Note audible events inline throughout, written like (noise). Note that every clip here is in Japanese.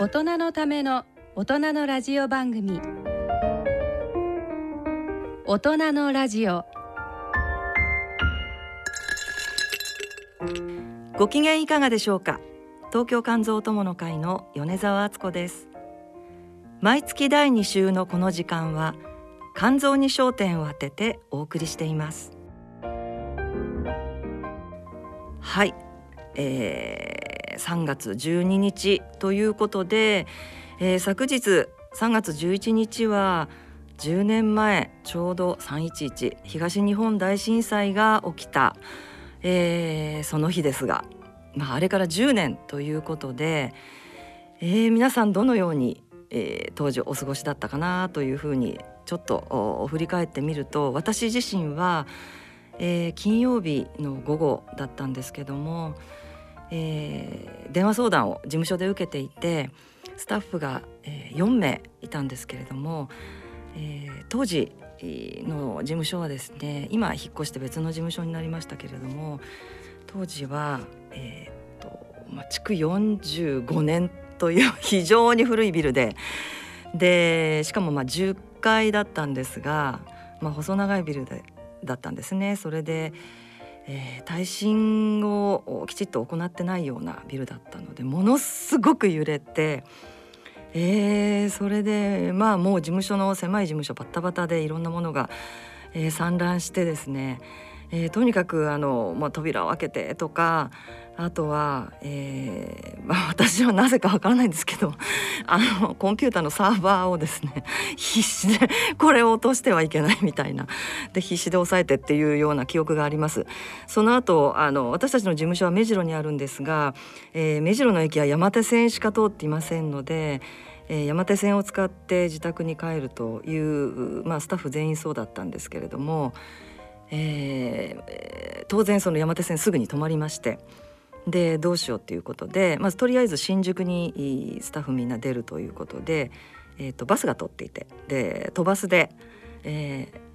大人のための大人のラジオ番組。大人のラジオ。ご機嫌いかがでしょうか？東京肝臓友の会の米澤敦子です。毎月第2週のこの時間は肝臓に焦点を当ててお送りしています。はい、えー、3月12日ということで、えー、昨日3月11日は10年前ちょうど311東日本大震災が起きた、えー、その日ですが、まあ、あれから10年ということで、えー、皆さんどのように、えー、当時お過ごしだったかなというふうにちょっと振り返ってみると私自身は、えー、金曜日の午後だったんですけども、えー、電話相談を事務所で受けていてスタッフが、えー、4名いたんですけれども、えー、当時の事務所はですね今引っ越して別の事務所になりましたけれども当時は、えーとまあ、築45年という非常に古いビルででしかもまあ10階だったんですが、まあ、細長いビルでだったんですね。それでえー、耐震をきちっと行ってないようなビルだったのでものすごく揺れて、えー、それでまあもう事務所の狭い事務所バッタバタでいろんなものが、えー、散乱してですね、えー、とにかくあの、まあ、扉を開けてとかあとは、えーまあ、(laughs) 私はなぜかわからないんですけどあのコンピューターのサーバーをですね (laughs) 必死でこれを落としてはいけないみたいなで必死で押さえてっていうような記憶があります。その後あの私たちの事務所は目白にあるんですが、えー、目白の駅は山手線しか通っていませんので。え、山手線を使って自宅に帰るという、まあ、スタッフ全員そうだったんですけれども、えー、当然その山手線すぐに止まりましてでどうしようっていうことでまずとりあえず新宿にスタッフみんな出るということで、えーと、バスが通っていてで都バスで、えー、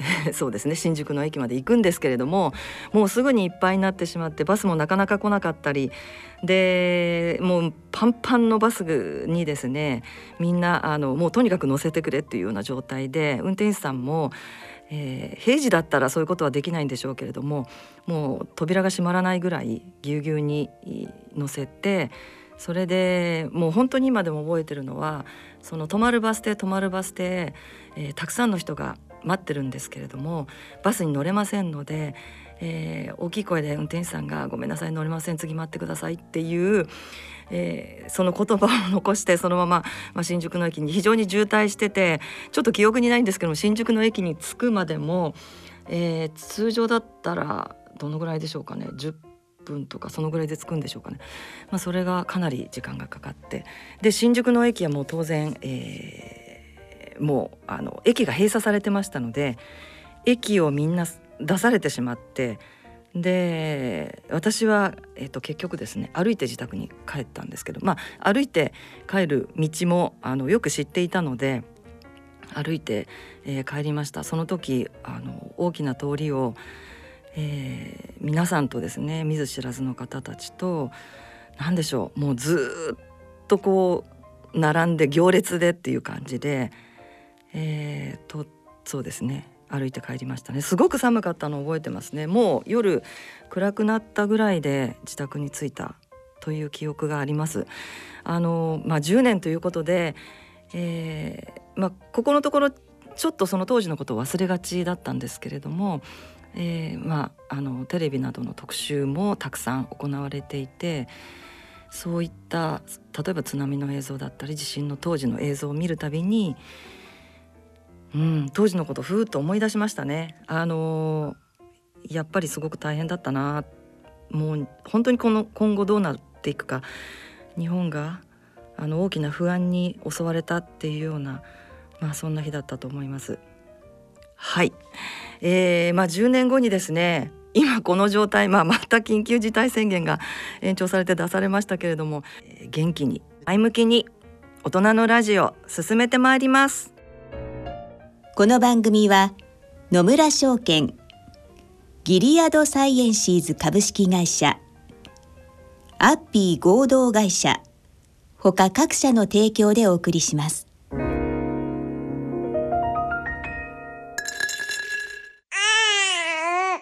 (laughs) そうですね新宿の駅まで行くんですけれどももうすぐにいっぱいになってしまってバスもなかなか来なかったりでもうパンパンのバスにですねみんなあのもうとにかく乗せてくれっていうような状態で運転手さんもえー、平時だったらそういうことはできないんでしょうけれどももう扉が閉まらないぐらいぎゅうぎゅうに乗せてそれでもう本当に今でも覚えてるのはその止まるバス停止まるバス停、えー、たくさんの人が待ってるんですけれどもバスに乗れませんので、えー、大きい声で運転手さんが「ごめんなさい乗れません次待ってください」っていうえー、その言葉を残してそのまま、まあ、新宿の駅に非常に渋滞しててちょっと記憶にないんですけども新宿の駅に着くまでも、えー、通常だったらどのぐらいでしょうかね10分とかそのぐらいで着くんでしょうかね、まあ、それがかなり時間がかかって。で新宿の駅はもう当然、えー、もうあの駅が閉鎖されてましたので駅をみんな出されてしまってで私は、えーと、結局ですね歩いて自宅に帰ったんですけどまあ歩いて帰る道もあのよく知っていたので歩いて、えー、帰りました。その時あの大きな通りを、えー、皆さんとですね見ず知らずの方たちと何でしょうもうずっとこう並んで行列でっていう感じで、えー、とそうですね。歩いて帰りましたね。すごく寒かったのを覚えてますね。もう夜暗くなったぐらいで自宅に着いたという記憶があります。あのまあ10年ということで、えー、まあここのところちょっとその当時のことを忘れがちだったんですけれども、えー、まああのテレビなどの特集もたくさん行われていてそういった例えば津波の映像だったり地震の当時の映像を見るたびにうん、当時のことふーっと思い出しましたね。あのー、やっぱりすごく大変だったなもう本当にこの今後どうなっていくか日本があの大きな不安に襲われたっていうような、まあ、そんな日だったと思います。はい、えーまあ、10年後にですね今この状態、まあ、また緊急事態宣言が延長されて出されましたけれども元気に前向きに大人のラジオ進めてまいります。この番組は野村証券ギリアドサイエンシーズ株式会社アッピー合同会社他各社の提供でお送りします。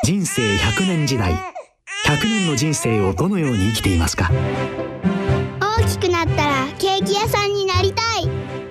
人生100年時代100年の人生をどのように生きていますか？大きくなった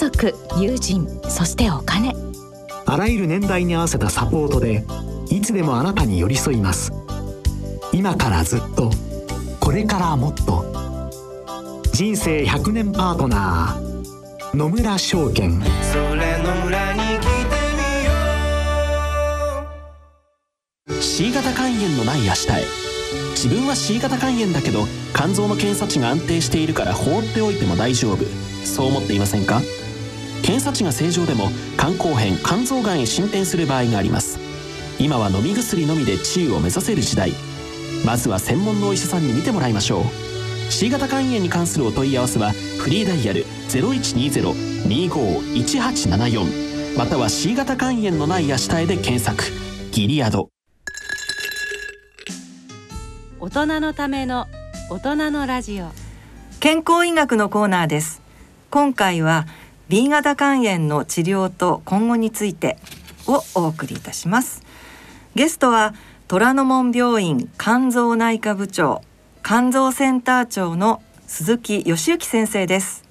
族友人そしてお金。あらゆる年代に合わせたサポートでいつでもあなたに寄り添います。今からずっとこれからもっと。人生100年パートナー野村証券。それの村に来てみよう。C 型肝炎のない明日へ。自分は C 型肝炎だけど肝臓の検査値が安定しているから放っておいても大丈夫。そう思っていませんか？検査値が正常でも肝硬変肝臓がんへ進展する場合があります。今は飲み薬のみで治癒を目指せる時代。まずは専門のお医者さんに診てもらいましょう。C 型肝炎に関するお問い合わせはフリーダイヤル0120-25-1874または C 型肝炎のない明日へで検索。ギリアド。大人のための大人のラジオ。健康医学のコーナーです。今回は B 型肝炎の治療と今後についてをお送りいたします。ゲストは虎ノ門病院肝臓内科部長肝臓センター長の鈴木義之先生です。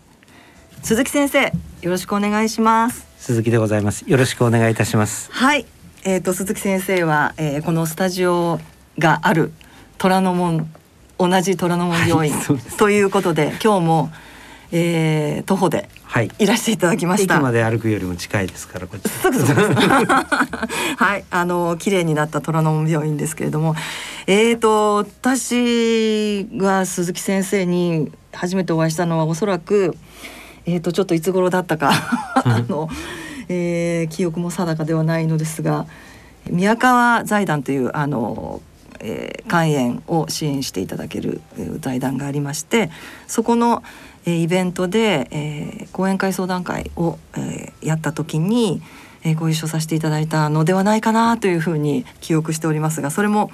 鈴木先生よろしくお願いします。鈴木でございます。よろしくお願いいたします。はい。えーと、鈴木先生は、えー、このスタジオがある虎ノ門同じ虎ノ門病院、はい、ということで今日も、えー、徒歩でい。らしていただきました、駅まで歩くよりも近いですからこっち。はい。あの綺麗になった虎ノ門病院ですけれども。えーと私が鈴木先生に初めてお会いしたのはおそらくえーとちょっといつ頃だったか。(laughs) あの、えー、記憶も定かではないのですが宮川財団というあのえー、肝炎を支援していただける、えー、財団がありましてそこの、えー、イベントで、えー、講演会相談会を、えー、やった時に、えー、ご一緒させていただいたのではないかなというふうに記憶しておりますがそれも、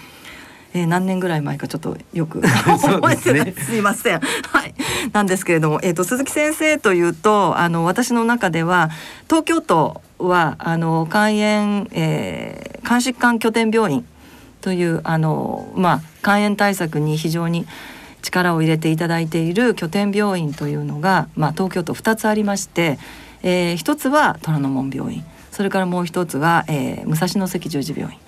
えー、何年ぐらい前かちょっとよく (laughs) 覚えてない、ね、すいません。はい、なんですけれども、えーと、と鈴木先生というとあの私の中では東京都はあの肝炎、えー、肝疾患拠点病院というあの、まあ、肝炎対策に非常に力を入れていただいている拠点病院というのが、まあ、東京都2つありまして、えー、1つは虎ノ門病院それからもう一つは、えー、武蔵野関十字病院。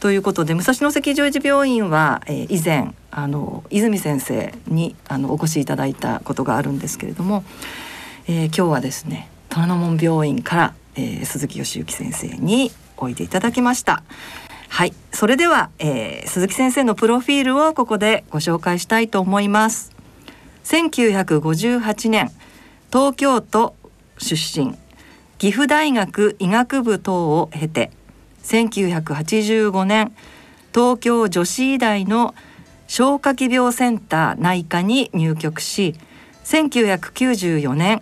ということで武蔵野関十字病院は、えー、以前あの泉先生にあのお越しいただいたことがあるんですけれども、えー、今日はですね虎ノ門病院から、えー、鈴木義之先生においでいただきました。はい。それでは、えー、鈴木先生のプロフィールをここでご紹介したいと思います。1958年東京都出身岐阜大学医学部等を経て1985年東京女子医大の消化器病センター内科に入局し1994年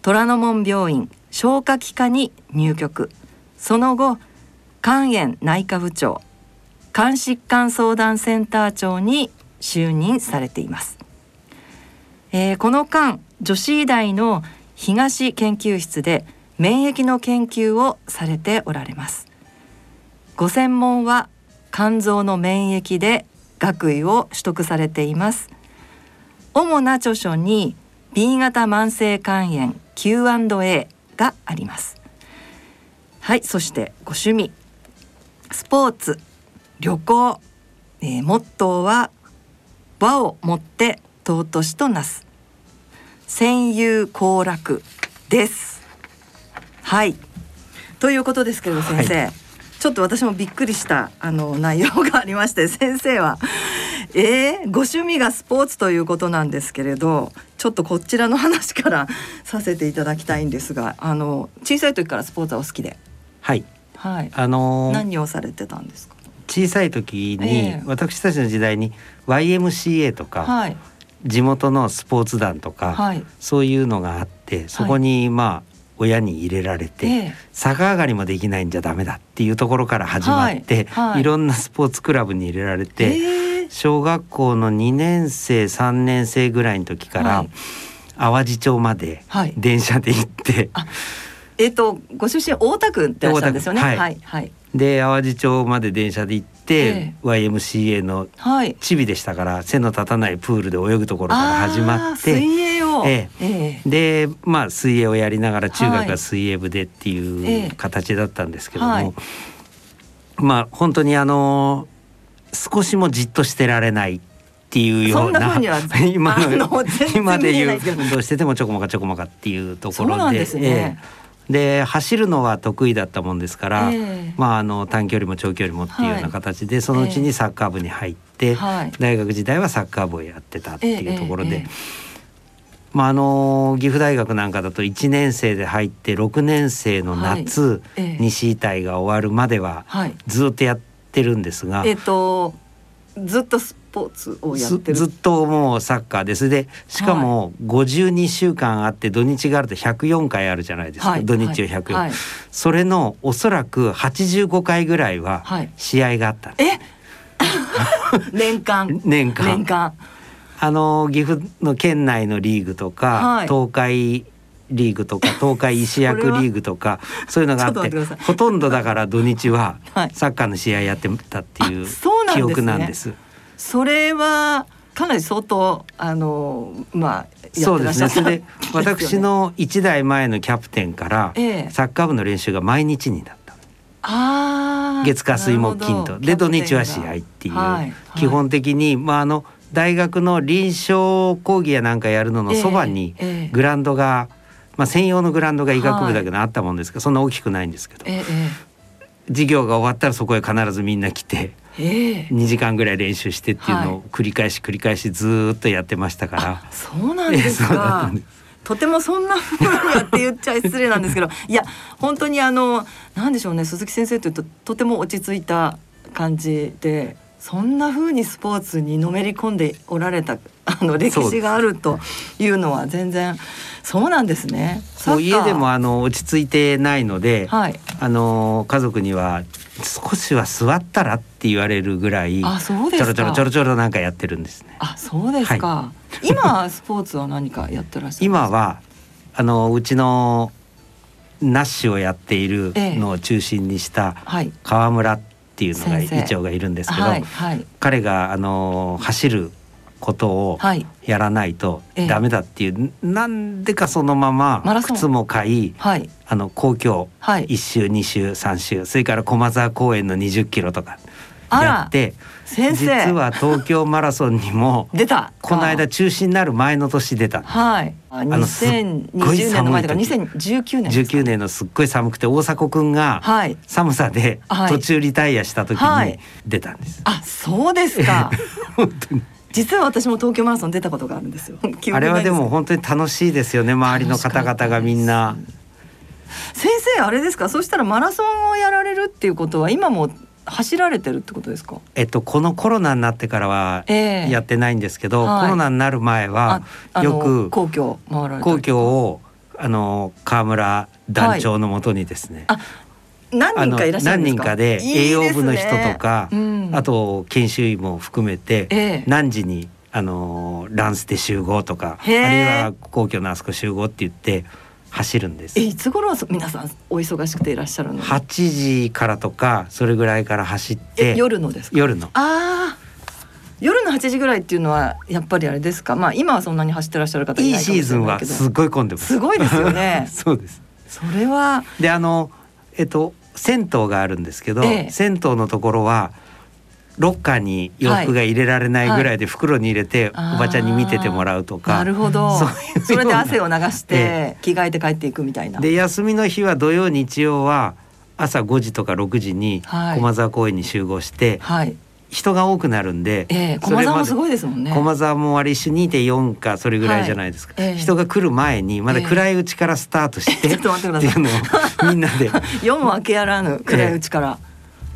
虎ノ門病院消化器科に入局。その後肝炎内科部長肝疾患相談センター長に就任されています、えー、この間女子医大の東研究室で免疫の研究をされておられます。ご専門は肝臓の免疫で学位を取得されています。主な著書に B 型慢性肝炎 Q&A があります。はいそしてご趣味。スポーツ旅行、えー、モットーは和をもって尊しとなす。戦友好楽です。はい。ということですけど先生、はい、ちょっと私もびっくりしたあの内容がありまして (laughs) 先生はえー、ご趣味がスポーツということなんですけれどちょっとこちらの話からさせていただきたいんですがあの小さい時からスポーツはお好きで。はいはい。あのー何をされてたんですか？小さい時に、ええ。私たちの時代に YMCA とか、はい。地元のスポーツ団とか、はい。そういうのがあってそこにまあ親に入れられて、ええ。逆上がりもできないんじゃダメだっていうところから始まって、はい。はい。いろんなスポーツクラブに入れられて、えー小学校の2年生3年生ぐらいの時から、はい。淡路町まではい。電車で行って、えっ、とご出身大田区ってらっしゃるんですよね？大田区。はいはい。で淡路町まで電車で行って、え YMCA のはい。チビでしたから背の立たないプールで泳ぐところから始まって。水泳を。ええ。えでまあ水泳をやりながら中学ははい水泳部でってえいえう形だったんですけども、はい。まあ本当にあの少しもじっとしてられないっていうような (laughs) 今今でいですけど運動しててもちょこまかちょこまかっていうとこそうなんろでですね。ええで走るのは得意だったもんですから、ええ。まああの短距離も長距離もっていうような形で、そのうちにサッカー部に入って、はい。大学時代はサッカー部をやってたっていうところで、ええ。ええまああの岐阜大学なんかだと1年生で入って6年生の夏、はい。ええ。西隊が終わるまでははい。ずっとやってるんですが、えっ、とずっとスポーツをやってる。ずずっともうサッカーです。でしかも52週間あって土日があると104回あるじゃないですか、はい土日を104、はい。それのおそらく85回ぐらいははい。試合があった、え？(laughs) 年間。(laughs) 年間。年間。あの岐阜の県内のリーグとか、はい。東海リーグとか (laughs) 東海石役リーグとかそういうのがあってほとんどだから土日ははい。サッカーの試合やってたっていう記憶なんです。それはかなり相当あのまあやそうですね。それで私の1代前のキャプテンからええ。サッカー部の練習が毎日になったあー月火水木金と。で土日は試合っていう、はいはい。基本的にまああの大学の臨床講義やなんかやるののそばにええ。ええグラウンドが、まあ、専用のグラウンドが医学部だけどあったもんですけど、そんな大きくないんですけど。え授業が終わったらそこへ必ずみんな来てえええ2時間ぐらい練習してっていうのを繰り返し繰り返しずーっとやってましたから。そうなんですか。とてもそんな風にやって言っちゃ失礼なんですけどいや本当にあのなんでしょうね鈴木先生というととても落ち着いた感じでそんな風にスポーツにのめり込んでおられたあの歴史があるというのは全然そうなんですね。もう家でもあの落ち着いてないので、はい。あの家族には少しは座ったらって言われるぐらいあそうですか。ちょろちょろちょろちょろなんかやってるんですね。あそうですか、今スポーツは何かやってらっしゃる今はあのうちのナッシュをやっているのを中心にしたはい。川村っていうのが先生。議長がいるんですけど、はいはい。彼があの走ることをはいやらないとええ。ダメだっていう、なんでかそのまま靴も買いはい。あの公共はい。1周2周3周それから駒沢公園の20キロとかやって先生。実は東京マラソンにも (laughs) 出た。この間中止になる前の年出た。はい。あのすっごい2020年の前だから寒い2019年ですか。19年のすっごい寒くて大迫くんがはい。寒さではい。途中リタイアした時にはい。出たんです。あ、そうですか。(laughs) 本当に実は私も東京マラソン出たことがあるんですよ。(laughs) 記憶あれはでも本当に楽しいですよね周りの方々がみんな。す先生あれですか？そしたらマラソンをやられるっていうことは今も走られてるってことですか？えっと、このコロナになってからはええやってないんですけど、はいコロナになる前はよく皇居皇居をあの川村団長のもとにですね、何人かいらっしゃるんですか？何人かで栄養部の人とかうんあと研修医も含めて、ええ何時にあのランスで集合とかあるいは皇居のあそこ集合って言って走るんですえ。いつ頃皆さんお忙しくていらっしゃるの？8時からとかそれぐらいから走ってえ夜のですか？夜のああ。夜の8時ぐらいっていうのはやっぱりあれですか？まあ今はそんなに走ってらっしゃる方いいシーズンは。すごい混んでます。すごいですよね (laughs) そうです。それはであのえっと銭湯があるんですけど、ええ銭湯のところはロッカーに洋服が入れられないぐらいで袋に入れて、はいおばちゃんに見ててもらうとかなるほど。(laughs) それで汗を流してえ着替えて帰っていくみたいな。で休みの日は土曜日曜は朝5時とか6時にはい駒沢公園に集合して、はい。人が多くなるんで、えー、駒沢もすごいですもんね。駒沢もあれ一緒2.4かそれぐらいじゃないですか、はいえー、人が来る前にまだ暗いうちからスタートして、えー、ちょっと待ってください。っていうのをみんなで。(laughs) 夜も明けやらぬ暗いうちから、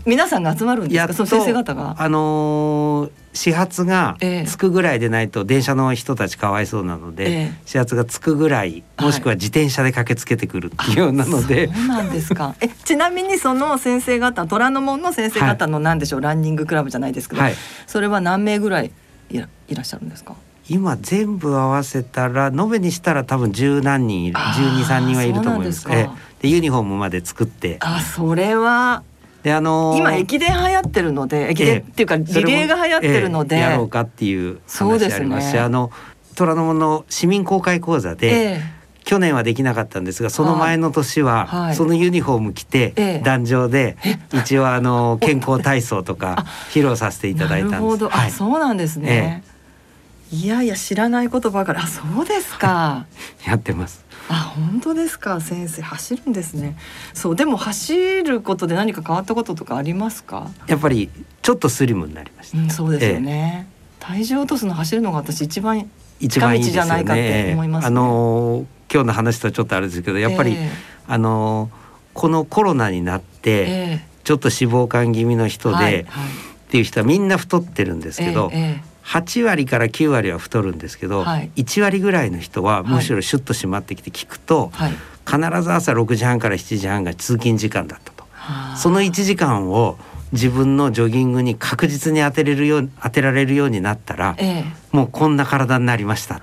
皆さんが集まるんですか？その先生方が。あのー、始発がつくぐらいでないと電車の人たちかわいそうなので、え始発がつくぐらいもしくは自転車で駆けつけてくるっていうようなので、そうなんですか。(laughs) えちなみにその先生方虎ノ門の先生方の何でしょう、はい、ランニングクラブじゃないですけど、はい、それは何名ぐらいいらいらっしゃるんですか？今全部合わせたら延べにしたら多分十何人いる十二三人はいると思います。でユニフォームまで作って。あそれはであのー、今駅伝流行ってるので駅伝っていうかリレーが流行ってるので、ええ、やろうかっていう話ありますし、ね、あの虎ノ門の市民公開講座で、去年はできなかったんですがその前の年はそのユニフォーム着て壇上で一応あの (laughs) 健康体操とか披露させていただいたんです。はい、そうなんですね。いやいや知らないことばかり。あそうですか。(laughs) やってます。あ本当ですか？先生走るんですね。そうでも走ることで何か変わったこととかありますか？やっぱりちょっとスリムになりました、うん、そうですよね、え体重落とすの走るのが私一番一番いいじゃないかって思います、ね、あの今日の話とはちょっとあれですけどやっぱり、えー、あのこのコロナになって、えー、ちょっと脂肪肝気味の人で、はいはい、っていう人はみんな太ってるんですけど、えー8割から9割は太るんですけど、はい、1割ぐらいの人はむしろシュッと締まってきて聞くと、はい、必ず朝6時半から7時半が通勤時間だったと。その1時間を自分のジョギングに確実に当てれるよう当てられるようになったら、ええ、もうこんな体になりました。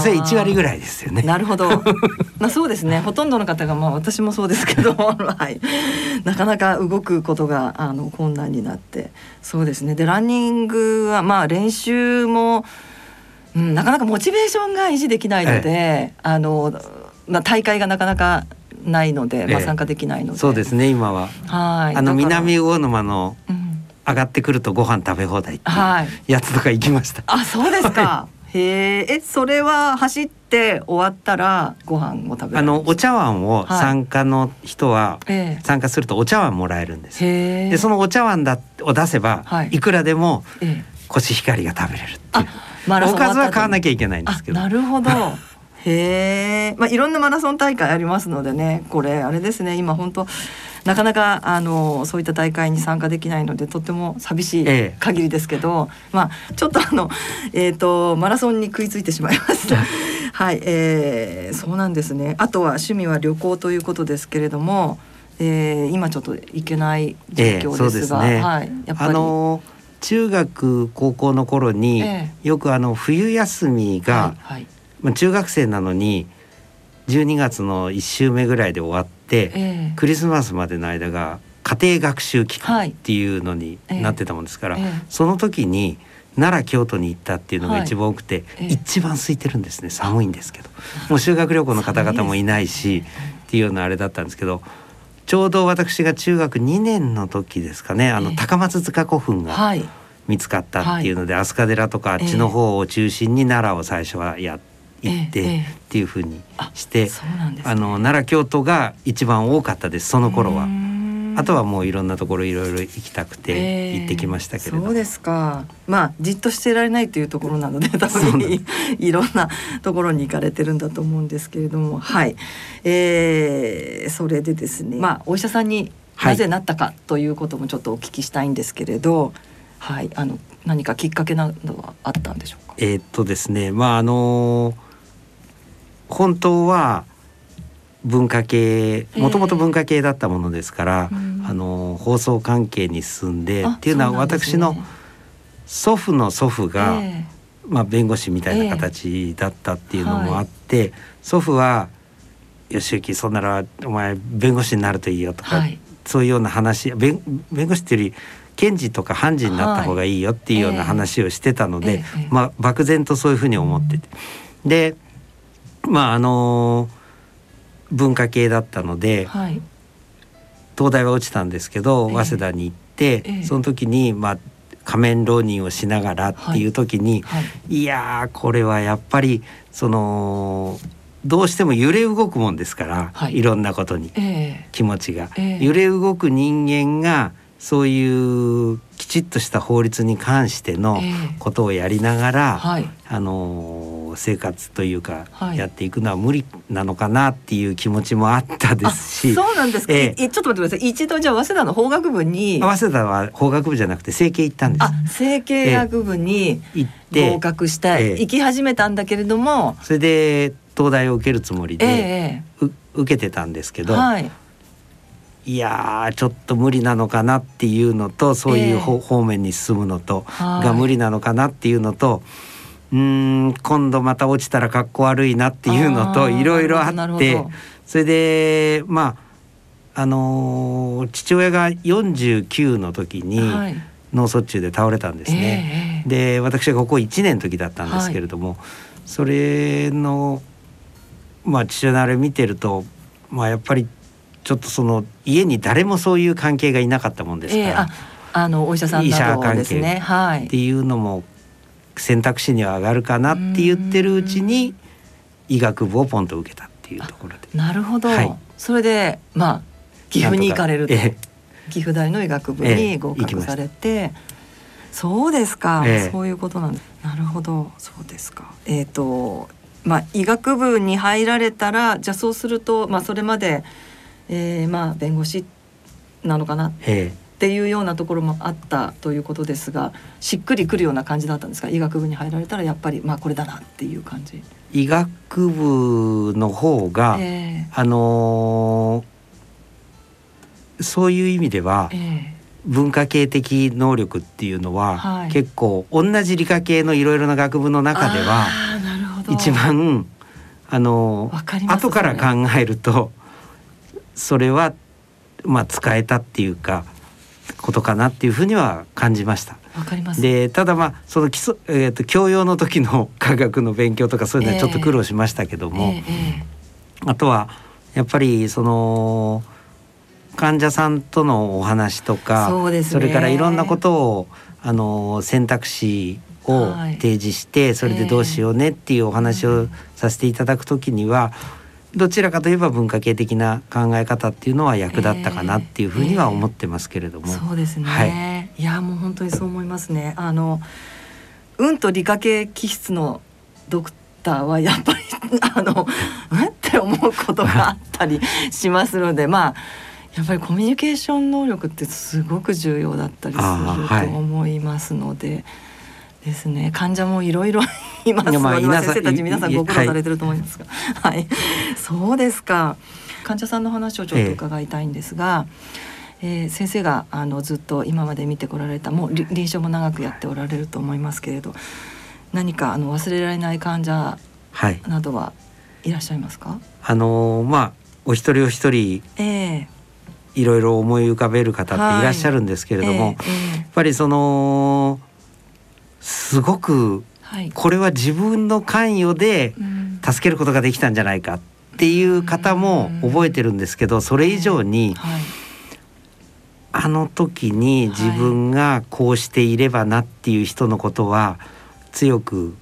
それ1割ぐらいですよね。なるほど。(laughs) まあそうですね。ほとんどの方がまあ私もそうですけど、(laughs) はい、なかなか動くことがあの困難になって、そうですね。でランニングはまあ練習も、うん、なかなかモチベーションが維持できないので、え、あのまあ大会がなかなかないので、まあ、参加できないので、そうですね今は。はい。あの南魚沼の上がってくるとご飯食べ放題っていうやつとか行きました、あそうですか、へえそれは走って終わったらご飯を食べあのお茶碗を参加の人は、参加するとお茶碗もらえるんです。でそのお茶碗だを出せば、はい、いくらでもコシヒカリが食べれるっていう、おかずは買わなきゃいけないんですけど。なるほどへえ、まあ、いろんなマラソン大会ありますのでねこれあれですね今本当なかなかあのそういった大会に参加できないのでとても寂しい限りですけど、ええ、まあちょっとあの、えーと、マラソンに食いついてしまいました。(laughs) はい、えー、そうなんですね。あとは趣味は旅行ということですけれども、えー、今ちょっと行けない状況ですが、えすね、はい、やっぱり。あの中学高校の頃に、よくあの冬休みが、まあ、中学生なのに12月の1週目ぐらいで終わって、えー、クリスマスまでの間が家庭学習期間っていうのになってたもんですから、はいえ。ー、その時に奈良京都に行ったっていうのが一番多くて、はい、一番空いてるんですね。寒いんですけど。もう修学旅行の方々もいないしっていうようなあれだったんですけどちょうど私が中学2年の時ですかねあの高松塚古墳が見つかったっていうので、飛鳥寺とかあっちの方を中心に奈良を最初はやって。行ってっていうふうにして、あの奈良京都が一番多かったですその頃は。あとはもういろんなところいろいろ行きたくて行ってきましたけれど、えー、そうですか。まあじっとしてられないというところなので (laughs) 多分いろんなところに行かれてるんだと思うんですけれども。はい、えー、それでですねまあお医者さんになぜなったかということもちょっとお聞きしたいんですけれど、はい、あの何かきっかけなどはあったんでしょうか？えー、っとですねまああのー本当は文化系もともと文化系だったものですから、えー、あの放送関係に進んでっていうのは私の祖父の祖父が、えー、まあ、弁護士みたいな形だったっていうのもあって、えーはい、祖父は「吉行そんならお前弁護士になるといいよ」とか、はい、そういうような話弁弁護士っていうより検事とか判事になった方がいいよっていうような話をしてたので、はい、まあ、漠然とそういうふうに思ってて。でまああの文化系だったので、はい、東大は落ちたんですけど、早稲田に行って、えー、その時にまあ仮面浪人をしながらっていう時に、はい。はい、いやこれはやっぱりそのどうしても揺れ動くもんですから、はい、いろんなことに、えー、気持ちが、えー、揺れ動く人間がそういうきちっとした法律に関してのことをやりながら、はい、あの生活というか、はい、やっていくのは無理なのかなっていう気持ちもあったですしそうなんですか、えー、ちょっと待ってください。一度じゃあ早稲田の法学部に早稲田は法学部じゃなくて整形行ったんです。あ整形学部に行って。合格して、えー、行き始めたんだけれども。それで東大を受けるつもりで、えー、受けてたんですけど、はいいやちょっと無理なのかなっていうのとそういう方,、方面に進むのと、が無理なのかなっていうのとうん今度また落ちたらかっこ悪いなっていうのといろいろあってそれでまああのー、父親が49の時に脳卒中で倒れたんですね。えー、で私がここ1年の時だったんですけれども、はい、それのまあ父親のあれ見てるとまあやっぱりちょっとその家に誰もそういう関係がいなかったもんですから、えー、ああのお医者さんなどですね、はい、っていうのも選択肢には上がるかなって言ってるうちに医学部をポンと受けたっていうところで。なるほど、はい、それでまあ岐阜に行かれると、えー、岐阜大の医学部に合格されて、えー、そうですか、えー、そういうことなんなるほど。そうですか。えっ、ー、とまあ医学部に入られたらじゃあそうするとまあそれまでえー、まあ弁護士なのかなっていうようなところもあったということですがしっくりくるような感じだったんですか？医学部に入られたらやっぱりまあこれだなっていう感じ。医学部の方が、えー、あのー、そういう意味では、えー、文化系的能力っていうのは、はい、結構同じ理科系のいろいろな学部の中では一番あのー、後から考えるとそれはまあ使えたっていうかことかなっていうふうには感じました。わかります。でただまあその基礎えっ、ー、と教養の時の科学の勉強とかそういうのはちょっと苦労しましたけども、えーえー、あとはやっぱりその患者さんとのお話とかそ、ね,、れからいろんなことをあの選択肢を提示して、はい、それでどうしようねっていうお話をさせていただくときには。えーどちらかといえば文化系的な考え方っていうのは役立ったかなっていうふうには思ってますけれども、えーえー、そうですね、はい、いやもう本当にそう思いますね。あのうんと理科系気質のドクターはやっぱり (laughs) あのうんって思うことがあったりしますのでまあやっぱりコミュニケーション能力ってすごく重要だったりすると思いますので。はいですね。患者もいろいろいますので、先生たち皆さんご苦労されてると思いますが、はい、そうですか。患者さんの話をちょっと伺いたいんですが、えー、えー、先生があのずっと今まで見てこられたもう臨床も長くやっておられると思いますけれど何かあの忘れられない患者などはいらっしゃいますか、はい、あのー、まあお一人お一人、えーいろいろ思い浮かべる方っていらっしゃるんですけれども、はい。えーえー、やっぱりそのすごくこれは自分の関与で助けることができたんじゃないかっていう方も覚えてるんですけどそれ以上にあの時に自分がこうしていればなっていう人のことは強く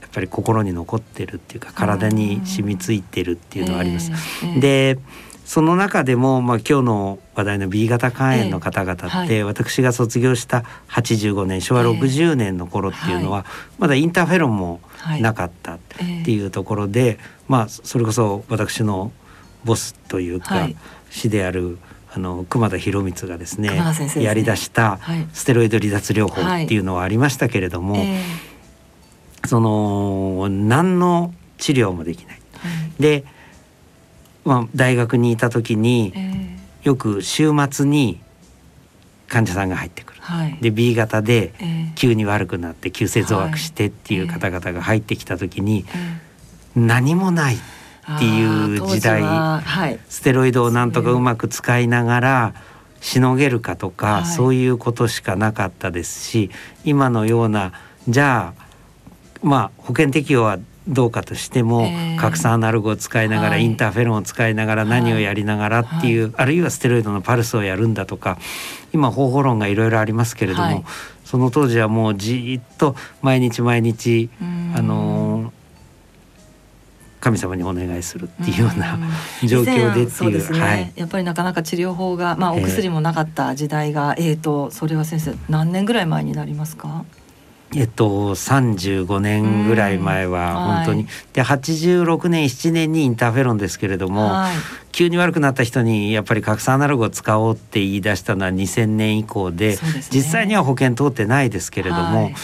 やっぱり心に残ってるっていうか体に染みついてるっていうのはあります。でその中でも、まあ、今日の話題の B 型肝炎の方々って、えーはい、私が卒業した85年昭和60年の頃っていうのは、えーはい、まだインターフェロンもなかったってい。うところで、はい、まあそれこそ私のボスというか、師であるあの熊田博光がですね、ね、やりだしたステロイド離脱療法っていうのはありましたけれども、えー、その何の治療もできない。でまあ、大学にいた時に、えー、よく週末に患者さんが入ってくる、はい、で B 型で急に悪くなって急性増悪してっていう方々が入ってきた時に、何もないっていう時代、はい、ステロイドをなんとかうまく使いながらしのげるかとか、はい、そういうことしかなかったですし今のようなじゃあまあ保険適用はどうかとしても、えー、核酸アナログを使いながら、はい、インターフェロンを使いながら何をやりながらっていう、はい、あるいはステロイドのパルスをやるんだとか今方法論がいろいろありますけれども、はい、その当時はもうじっと毎日毎日あの神様にお願いするっていうような (laughs) 状況でっていうね。はい、やっぱりなかなか治療法が、まあ、お薬もなかった時代が、えー、とそれは先生何年ぐらい前になりますか？えっと、35年ぐらい前は本当に、うんで86年7年にインターフェロンですけれども、はい。急に悪くなった人にやっぱり核酸アナログを使おうって言い出したのは2000年以降でね。実際には保険通ってないですけれども、はい。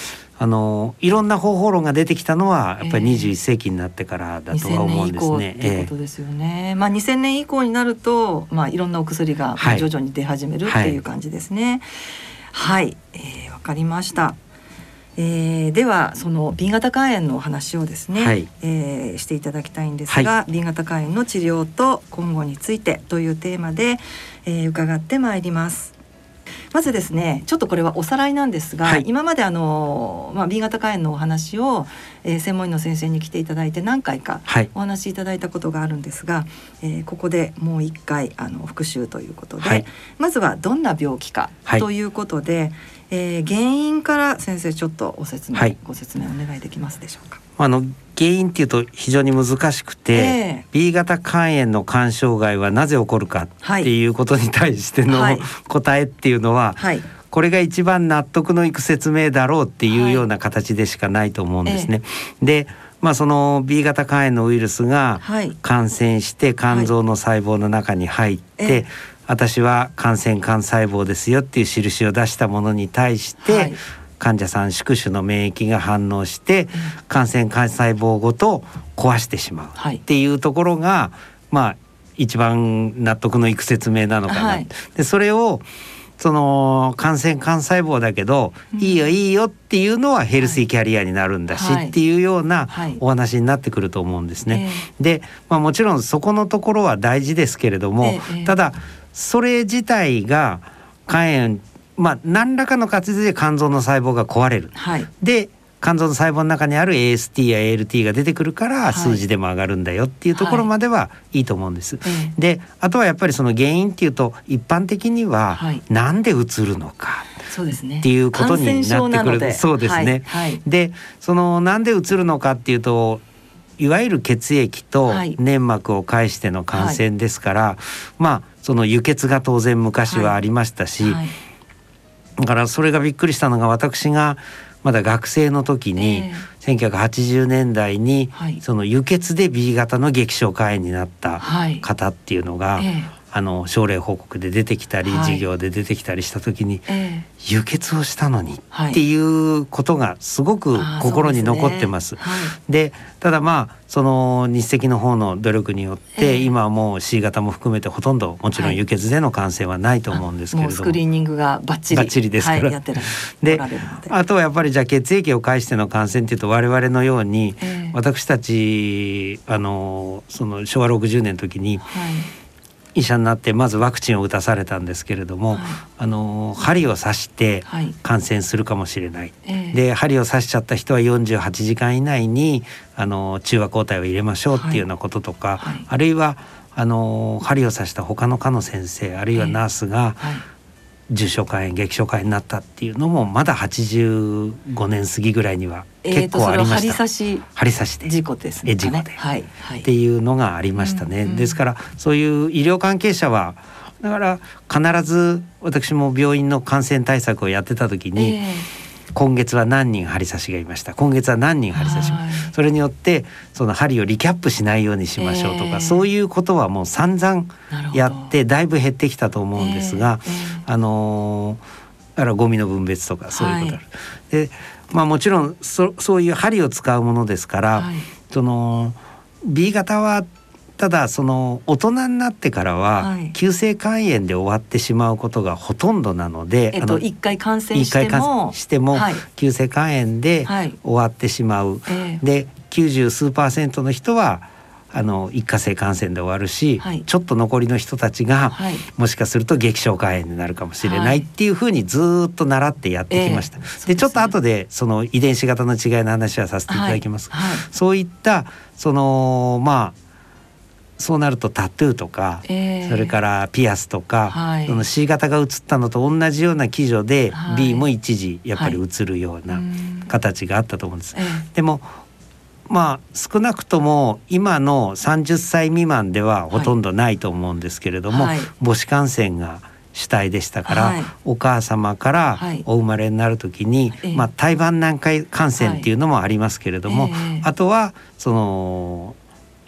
あのいろんな方法論が出てきたのはやっぱりええ。21世紀になってからだとは2000思うんですね。ていうことですよね。まあ2000年以降になると、まあいろんなお薬がはい。徐々に出始めるっていう感じですね。はい、えーわかりました。えーではその B 型肝炎のお話をですね、はいえーしていただきたいんですが、B 型肝炎の治療と今後についてというテーマで、えー伺ってまいります。まずですねちょっとこれはおさらいなんですが、はい。今まであの、まあ、B 型肝炎のお話を、えー専門医の先生に来ていただいて何回かはい。お話しいただいたことがあるんですが、えーここでもう一回あの復習ということで、はい。まずはどんな病気かはい。ということで、えー原因から先生ちょっとお説明、はい。ご説明お願いできますでしょうか？あの原因っていうと非常に難しくて、ええ。B 型肝炎の肝障害はなぜ起こるかっていうことに対しての、(laughs) はい。答えっていうのは、はい。これが一番納得のいく説明だろうっていうような形でしかないと思うんですね。でまあその B 型肝炎のウイルスがはい。感染して肝臓の細胞の中に入って、ええ私は感染幹細胞ですよっていう印を出したものに対して、はい患者さん宿主の免疫が反応して感染幹細胞ごと壊してしまう。っていうところが、まあ一番納得のいく説明なのかな。はい。でそれをその感染幹細胞だけど、いいよいいよっていうのはヘルシーキャリアになるんだし、はい。っていうようなはい。お話になってくると思うんですね。えで、まあ、もちろんそこのところは大事ですけれども、ええ。ただそれ自体が肝炎まあ何らかの形で肝臓の細胞が壊れる。はい。で肝臓の細胞の中にある AST や ALT が出てくるからはい。数字でも上がるんだよっていうところまではい。いと思うんです。えであとはやっぱりその原因っていうと一般的にははい。なんでうつるのかそうですね。っていうことになってくる。で。そうですね。はい。はい。でそのなんでうつるのかっていうといわゆる血液とはい。粘膜を介しての感染ですから、まあその輸血が当然昔はありましたし、はいだからそれがびっくりしたのが私がまだ学生の時に、え1980年代に、はい。その輸血で B 型の激症肝炎になったはい。方っていうのが、えあの症例報告で出てきたり、はい。授業で出てきたりした時にええ。輸血をしたのにはいっていうことがすごく心に残ってます。はい。でただまあその日赤の方の努力によって、ええ。今はもう C 型も含めてほとんどもちろん輸血での感染はないと思うんですけれども。もうスクリーニングがバッチリバッチリですから。はい、で。あとはやっぱりじゃあ血液を介しての感染っていうと我々のように、ええ。私たちあのその昭和60年の時にはい医者になってまずワクチンを打たされたんですけれども、はい。あの針を刺してはい。感染するかもしれない。ええ。で針を刺しちゃった人は48時間以内にあの中和抗体を入れましょうっていうようなこととか、はい。あるいはあの針を刺した他の科の先生あるいはナースがはい重症肝炎激症肝炎になったっていうのもまだ85年過ぎぐらいにはえー結構ありました。針刺し針刺しで事故ですね。え事故ではいはいっていうのがありましたね。うんうんですからそういう医療関係者はだから必ず私も病院の感染対策をやってた時に、え今月は何人針刺しがいました。今月は何人針刺し、はい。それによってその針をリキャップしないようにしましょうとか、えーそういうことはもう散々やってだいぶ減ってきたと思うんですが、ええ。あのーだからゴミの分別とかそういうことある。でまあもちろんそそういう針を使うものですから、はい。その B 型はただその大人になってからははい。急性肝炎で終わってしまうことがほとんどなので、えっとあの一回感染して一回感も染してもはい。急性肝炎ではい。終わってしまう。ええ。で90数パーセントの人はあの一過性感染で終わるし、はい。ちょっと残りの人たちが、はい。もしかすると激症肝炎になるかもしれはないい。っていうふうにずーっと習ってやってきました。ええ。そうですね。でちょっと後でその遺伝子型の違いの話はさせていただきます。はい。はい。そういったそのまあそうなるとタトゥーとか、ええ。それからピアスとか、はい。その C 型が映ったのと同じような基準で、はい。B も一時やっぱり映るようなうん。形があったと思うんです。ええ。でもまあ少なくとも今の30歳未満ではほとんどないと思うんですけれども、はい。母子感染が主体でしたから、はい。お母様からはい。お生まれになる時に、ええ。まあ胎盤軟解感染っていうのもありますけれども、ええ。あとはその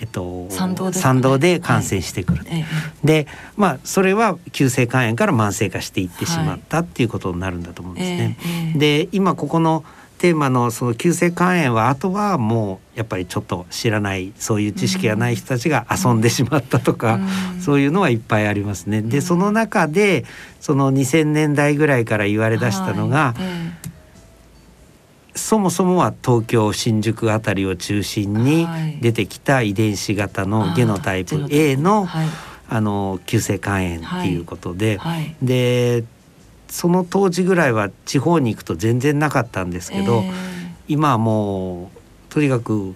えっと産道ですかね産道で感染してくる。ええでまあそれは急性肝炎から慢性化していってしまったっていうことになるんだと思うんですね。ええええで今ここのテーマのその急性肝炎はあとはもうやっぱりちょっと知らないそういう知識がない人たちが遊んでしまったとか、そういうのはいっぱいありますね。でその中でその2000年代ぐらいから言われ出したのが、はいえそもそもは東京新宿あたりを中心にはい。出てきた遺伝子型のゲノタイプ A のはい。あの急性肝炎っていうことで、はい。でその当時ぐらいは地方に行くと全然なかったんですけど、ええ今はもうとにかく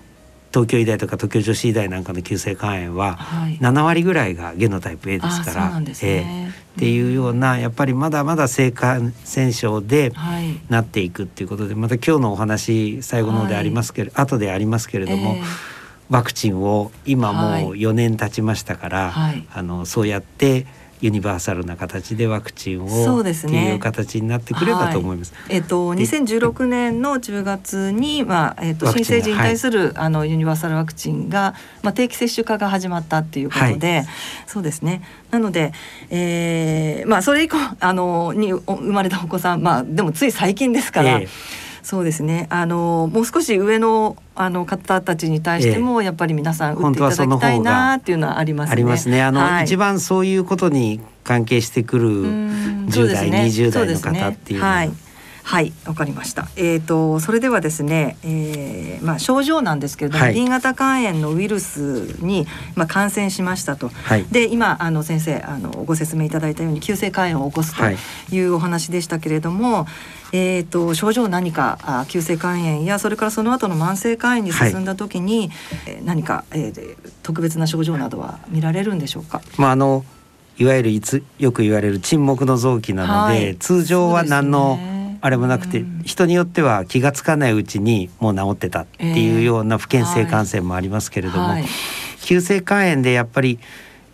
東京医大とか東京女子医大なんかの急性肝炎ははい。7割ぐらいがゲノタイプ A ですからえっていうようなやっぱりまだまだ性感染症ではい。なっていくっていうことでまた今日のお話最後の方でありますけれど、後でありますけれども、ええ。ワクチンを今もうはい。4年経ちましたから、はい。あのそうやってユニバーサルな形でワクチンをそうですね。っていう形になってくればと思います。えっと、2016年の10月に、まあえっと、ワクチンが新成人に対する、あのユニバーサルワクチンが、まあ、定期接種化が始まったっていうことで、そうですね。なので、えーまあ、それ以降あのにお生まれたお子さん、まあ、でもつい最近ですから。ええそうですね。あのもう少し上のあの方たちに対しても、やっぱり皆さん打っていただきたいなっていうのはありますね。ありますね。あの、はい一番そういうことに関係してくるうんそう10代、ね20代の方っていうのははい。はい、わかりました。えっ、とそれではですね、えーまあ症状なんですけれども、はい B 型肝炎のウイルスにまあ感染しましたと。はいで今あの先生あのご説明いただいたように急性肝炎を起こすはいというお話でしたけれども、えっ、と症状何かあ急性肝炎やそれからその後の慢性肝炎に進んだ時に、えー何か、えーで特別な症状などは見られるんでしょうか？まああのいわゆるいつよく言われる沈黙の臓器なので、はい。通常は何のあれもなくて、人によっては気がつかないうちにもう治ってたっていうような不健性感染もありますけれども、はい。急性肝炎でやっぱり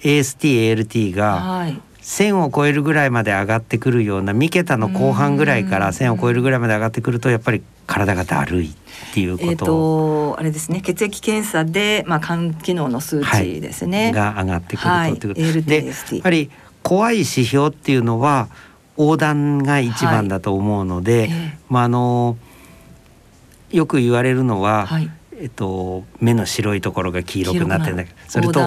AST、ALT がはい。1,000を超えるぐらいまで上がってくるような3桁の後半ぐらいから1,000を超えるぐらいまで上がってくるとやっぱり体がだるいっていうえー、こととあれですね。血液検査で、まあ、肝機能の数値ですね。が上がってくるとはい。でやっぱり怖い指標っていうのは横断が一番だと思うので、えまああのよく言われるのは、はい。えっと、目の白いところが黄色くなってるんだけどそれと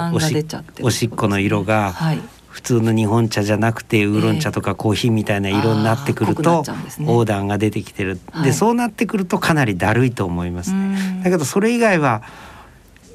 おしっこの色がはい普通の日本茶じゃなくてウーロン茶とかコーヒーみたいな色になってくるとっちゃうんですね。横断が出てきてる、はい。でそうなってくるとかなりだるいと思います。うん。だけどそれ以外は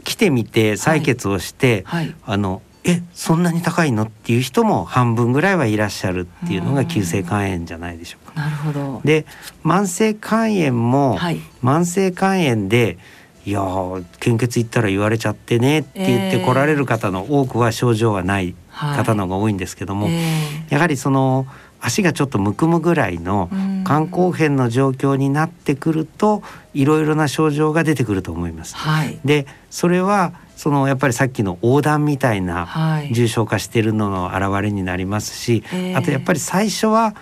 来てみて採血をして、はい。あのえそんなに高いの？っていう人も半分ぐらいはいらっしゃるっていうのが急性肝炎じゃないでしょうか。なるほど。で慢性肝炎も、はい。慢性肝炎で「いやー献血行ったら言われちゃってね」って言ってえー来られる方の多くは症状はない方の方が多いんですけども、えやはりその足がちょっとむくむぐらいのうん。肝硬変の状況になってくるといろいろな症状が出てくると思います。はい。でそれはそのやっぱりさっきの横断みたいなはい。重症化しているのの表れになりますし、えーあとやっぱり最初は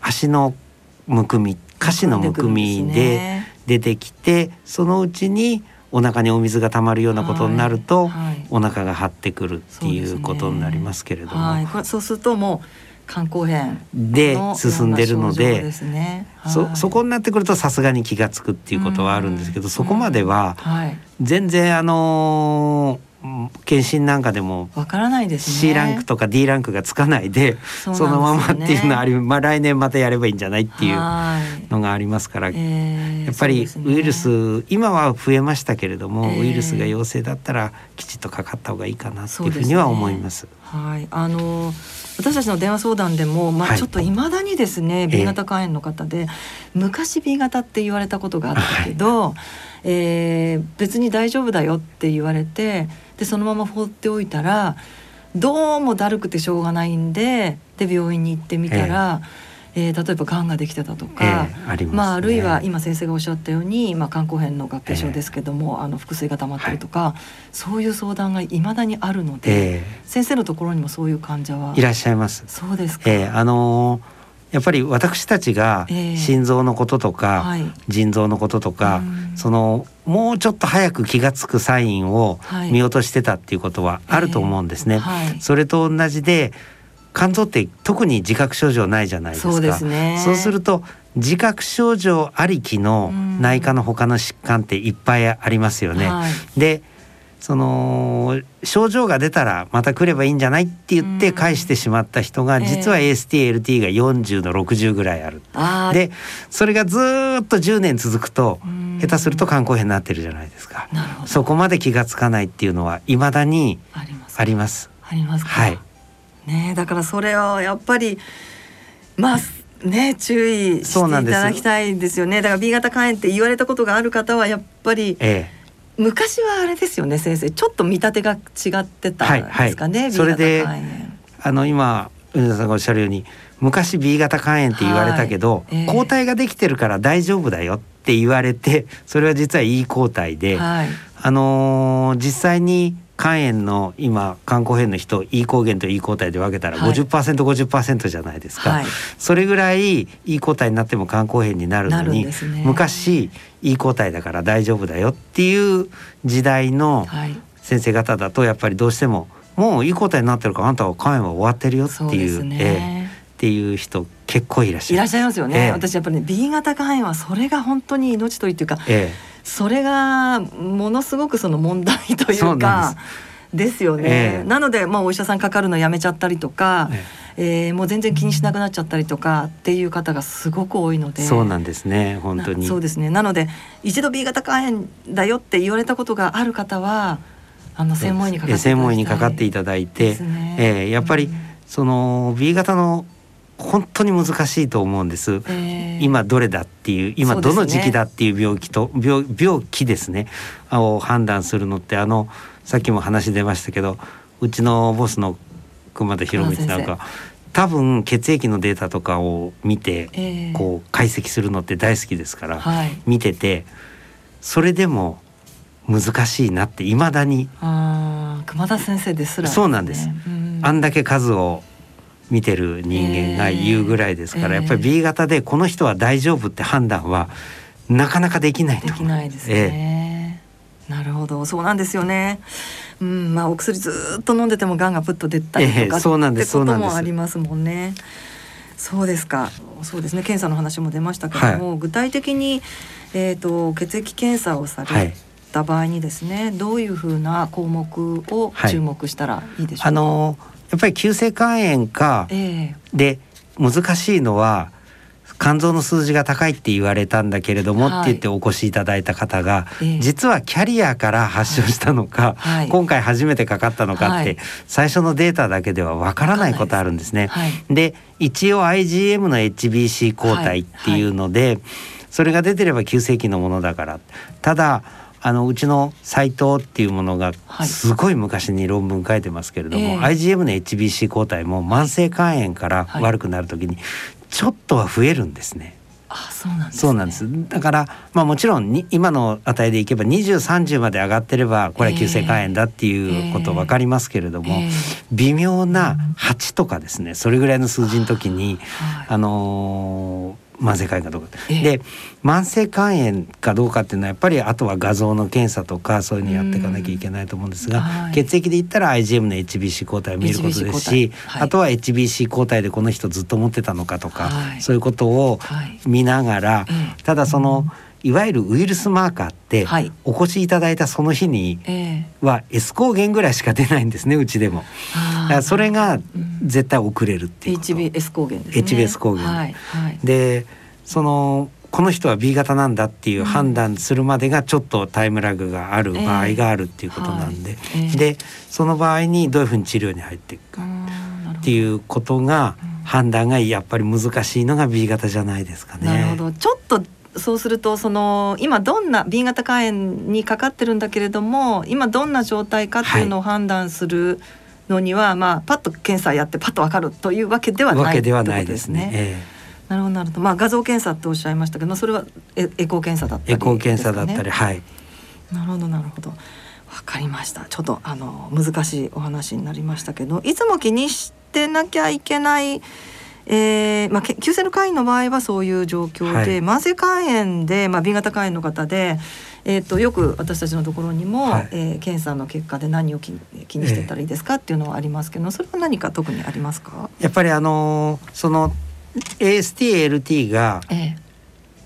足のむくみ下肢のむくみでね。出てきてそのうちにお腹にお水が溜まるようなことになると、はいお腹が張ってくるっていうことになりますけれども、はい、これそうするともう肝硬変での進んでるのでね。はい。そそこになってくるとさすがに気が付くっていうことはあるんですけど、そこまでははい、全然あのー検診なんかでもわからないですね。C ランクとか D ランクがつかないでね。そのままっていうのはあり、まあ、来年またやればいいんじゃないっていうはい。のがありますから、えーやっぱりウイルス、今は増えましたけれども、えー。ウイルスが陽性だったらきちっとかかった方がいいかなっていうふうには思います。はい、あの私たちの電話相談でも、まあ、はい。ちょっといまだにですね、ええ。B 型肝炎の方で昔 B 型って言われたことがあったけど、えー別に大丈夫だよって言われてでそのまま放っておいたらどうもだるくてしょうがないんでで病院に行ってみたら、えーえー、例えばがんができてたとか、えー、あります、ね、まあ、あるいは今先生がおっしゃったように、まあ、肝硬変の合併症ですけども、えー、あの腹水が溜まったりとか、はい、そういう相談がいまだにあるので、えー、先生のところにもそういう患者はいらっしゃいます。そうですか、えー、あのーやっぱり私たちが心臓のこととか、えーはい、腎臓のこととか、そのもうちょっと早く気が付くサインを見落としてたっていうことはあると思うんですね。はいそれと同じで肝臓って特に自覚症状ないじゃないですか。そうですね。そうすると自覚症状ありきの内科の他の疾患っていっぱいありますよね。でその症状が出たらまた来ればいいんじゃないって言って返してしまった人が実は ASTLT が40の60ぐらいある。でそれがずっと10年続くと下手すると肝硬変になってるじゃないですか。そこまで気が付かないっていうのは未だにあります。あります。はい。ねだからそれをやっぱりまあね注意していただきたいですよね。だから B 型肝炎って言われたことがある方はやっぱり、ええ、昔はあれですよね先生。ちょっと見立てが違ってたんですかね、はいはい、それであの今米田さんがおっしゃるように昔 B 型肝炎って言われたけど、はいえ。ー、抗体ができてるから大丈夫だよって言われてそれは実は E 抗体で、はい、あのー、実際に肝炎の今肝硬変の人 E 抗原と E 抗体で分けたら 50%50% 50じゃないですか、はい、それぐらい E 抗体になっても肝硬変になるのに、ね、昔 E 抗体だから大丈夫だよっていう時代の先生方だとやっぱりどうしてももう E 抗体になってるからあんたは肝炎は終わってるよっていう。うえーっていう人結構いらっしゃいいらっしゃいますよね、え私やっぱりね B 型肝炎はそれが本当に命取りっていうか、えそれがものすごくその問題というかです。よね、えー、なので、まあ、お医者さんかかるのやめちゃったりとか、えー、えー、もう全然気にしなくなっちゃったりとかっていう方がすごく多いので。そうなんですね。本当に。そうですね。なので一度 B 型肝炎だよって言われたことがある方はあの専門医にかかっていただいて、ね、えー、やっぱり、その B 型の本当に難しいと思うんです、えー、今どれだっていう今どの時期だっていう病気と、ね、病病気ですね。を判断するのってあのさっきも話出ましたけどうちのボスの熊田博光なんか多分血液のデータとかを見て、えー、こう解析するのって大好きですから、はい、見ててそれでも難しいなっていまだに熊田先生ですら、ね、そうなんです、あんだけ数を見てる人間が言うぐらいですから、えー、やっぱり B 型でこの人は大丈夫って判断はなかなかできないと。できないですね、えー、なるほど。そうなんですよね。うんまあお薬ずっと飲んでてもがんがプッと出たりとか、えー、そうなんですってこともありますもんね。そうですか。そうですね。検査の話も出ましたけども、はい、具体的に、えーと、血液検査をされた場合にですね、はい、どういうふうな項目を注目したらいいでしょうか、はい、あのーやっぱり急性肝炎か、えー、で難しいのは肝臓の数字が高いって言われたんだけれども、はい、って言ってお越しいただいた方が、えー、実はキャリアから発症したのか、はい、今回初めてかかったのかって、はい、最初のデータだけではわからないことあるんですね。で一応 IgM の HBC 抗体っていうので、それが出てれば急性期のものだから。ただあのうちのサイトっていうものがすごい昔に論文書いてますけれども、はい、IgM の HBC 抗体も慢性肝炎から悪くなる時にちょっとは増えるんですね。あそうなんです、ね、そうなんです。だからまあもちろんに今の値でいけば2030まで上がってればこれは急性肝炎だっていうこと分かりますけれども、えーえ。ー、微妙な8とかですねそれぐらいの数字の時に、はい、あのー慢性肝炎かどうか、えで慢性肝炎かどうかっていうのはやっぱりあとは画像の検査とかそういうのやっていかなきゃいけないと思うんですが、はい、血液で言ったら IgM の HBC 抗体を見ることですし、はい、あとは HBC 抗体でこの人ずっと持ってたのかとか、はい、そういうことを見ながら、ただその、いわゆるウイルスマーカーって、お越しいただいたその日には S 抗原ぐらいしか出ないんですねうちでも。だからそれが絶対遅れるっていう。HBS 抗原ですね。HBS 抗原、はいはい、でそのこの人は B 型なんだっていう判断するまでがちょっとタイムラグがある場合があるっていうことなんで、えーはい。えー、でその場合にどういうふうに治療に入っていくか。っていうことが判断がやっぱり難しいのが B 型じゃないですかね。なるほど。ちょっとそうするとその今どんな B 型肝炎にかかってるんだけれども今どんな状態かっていうのを判断する、はいのにはまあパッと検査やってパッとわかるというわけではないわけではないですね。えなるほどなるほど。まあ画像検査っておっしゃいましたけど、まあそれはエエコー検査だったり、エコー検査だったり、はい。なるほどなるほど。わかりました。ちょっとあの難しいお話になりましたけど、いつも気にしてなきゃいけない。えーまあ、急性の肝炎の場合はそういう状況で、はい、慢性肝炎で、まあ、B 型肝炎の方で、えーと、よく私たちのところにも、はい、えー、検査の結果で何を気気にしてたらいいですかっていうのはありますけどそれは何か特にありますか？やっぱりあのー、その ASTLT が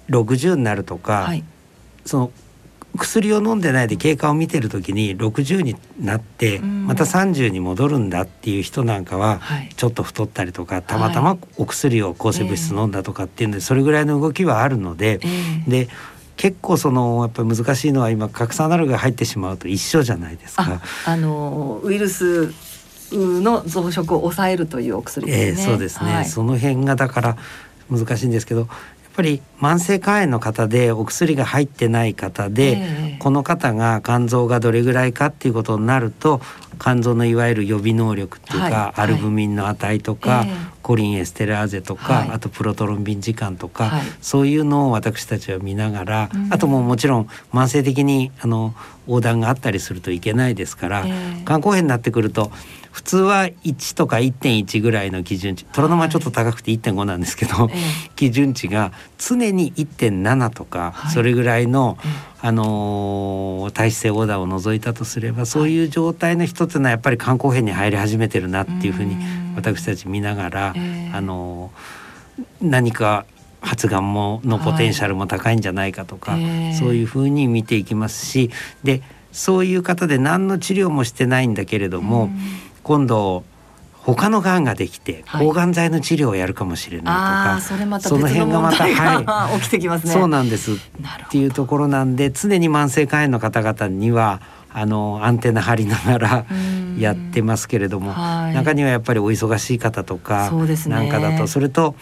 60になるとか、はい、その薬を飲んでないで経過を見てる時に60になってまた30に戻るんだっていう人なんかはちょっと太ったりとかたまたまお薬を抗生物質飲んだとかっていうんでそれぐらいの動きはあるのでで結構そのやっぱり難しいのは今核酸アナログが入ってしまうと一緒じゃないですか。あのウイルスの増殖を抑えるというお薬ですね。えー、そうですね、はい、その辺がだから難しいんですけどぱり慢性肝炎の方でお薬が入ってない方で、えー、この方が肝臓がどれぐらいかっていうことになると肝臓のいわゆる予備能力っていうか、はい、アルブミンの値とか、えー、コリンエステラーゼとか、はい、あとプロトロンビン時間とか、はい、そういうのを私たちは見ながら、うん、あとももちろん慢性的にあの横断があったりするといけないですから、えー、肝硬変になってくると普通は1とか1.1ぐらいの基準値。トラノマちょっと高くて1.5なんですけど、はい、基準値が常に1.7とか、はい、それぐらいの、あのー、体質性横断を除いたとすればそういう状態の一つのやっぱり肝硬変に入り始めてるなっていうふうに私たち見ながら、あのー、何か発がんものポテンシャルも高いんじゃないかとか、はい、そういうふうに見ていきますしでそういう方で何の治療もしてないんだけれども、うん今度他のがんができて抗がん剤の治療をやるかもしれないとか、はい、それまたその辺がまた、(laughs) はい、起きてきますね。そうなんです。っていうところなんで常に慢性肝炎の方々にはあのアンテナ張りながらやってますけれども、はい、中にはやっぱりお忙しい方とかなんかだとそれと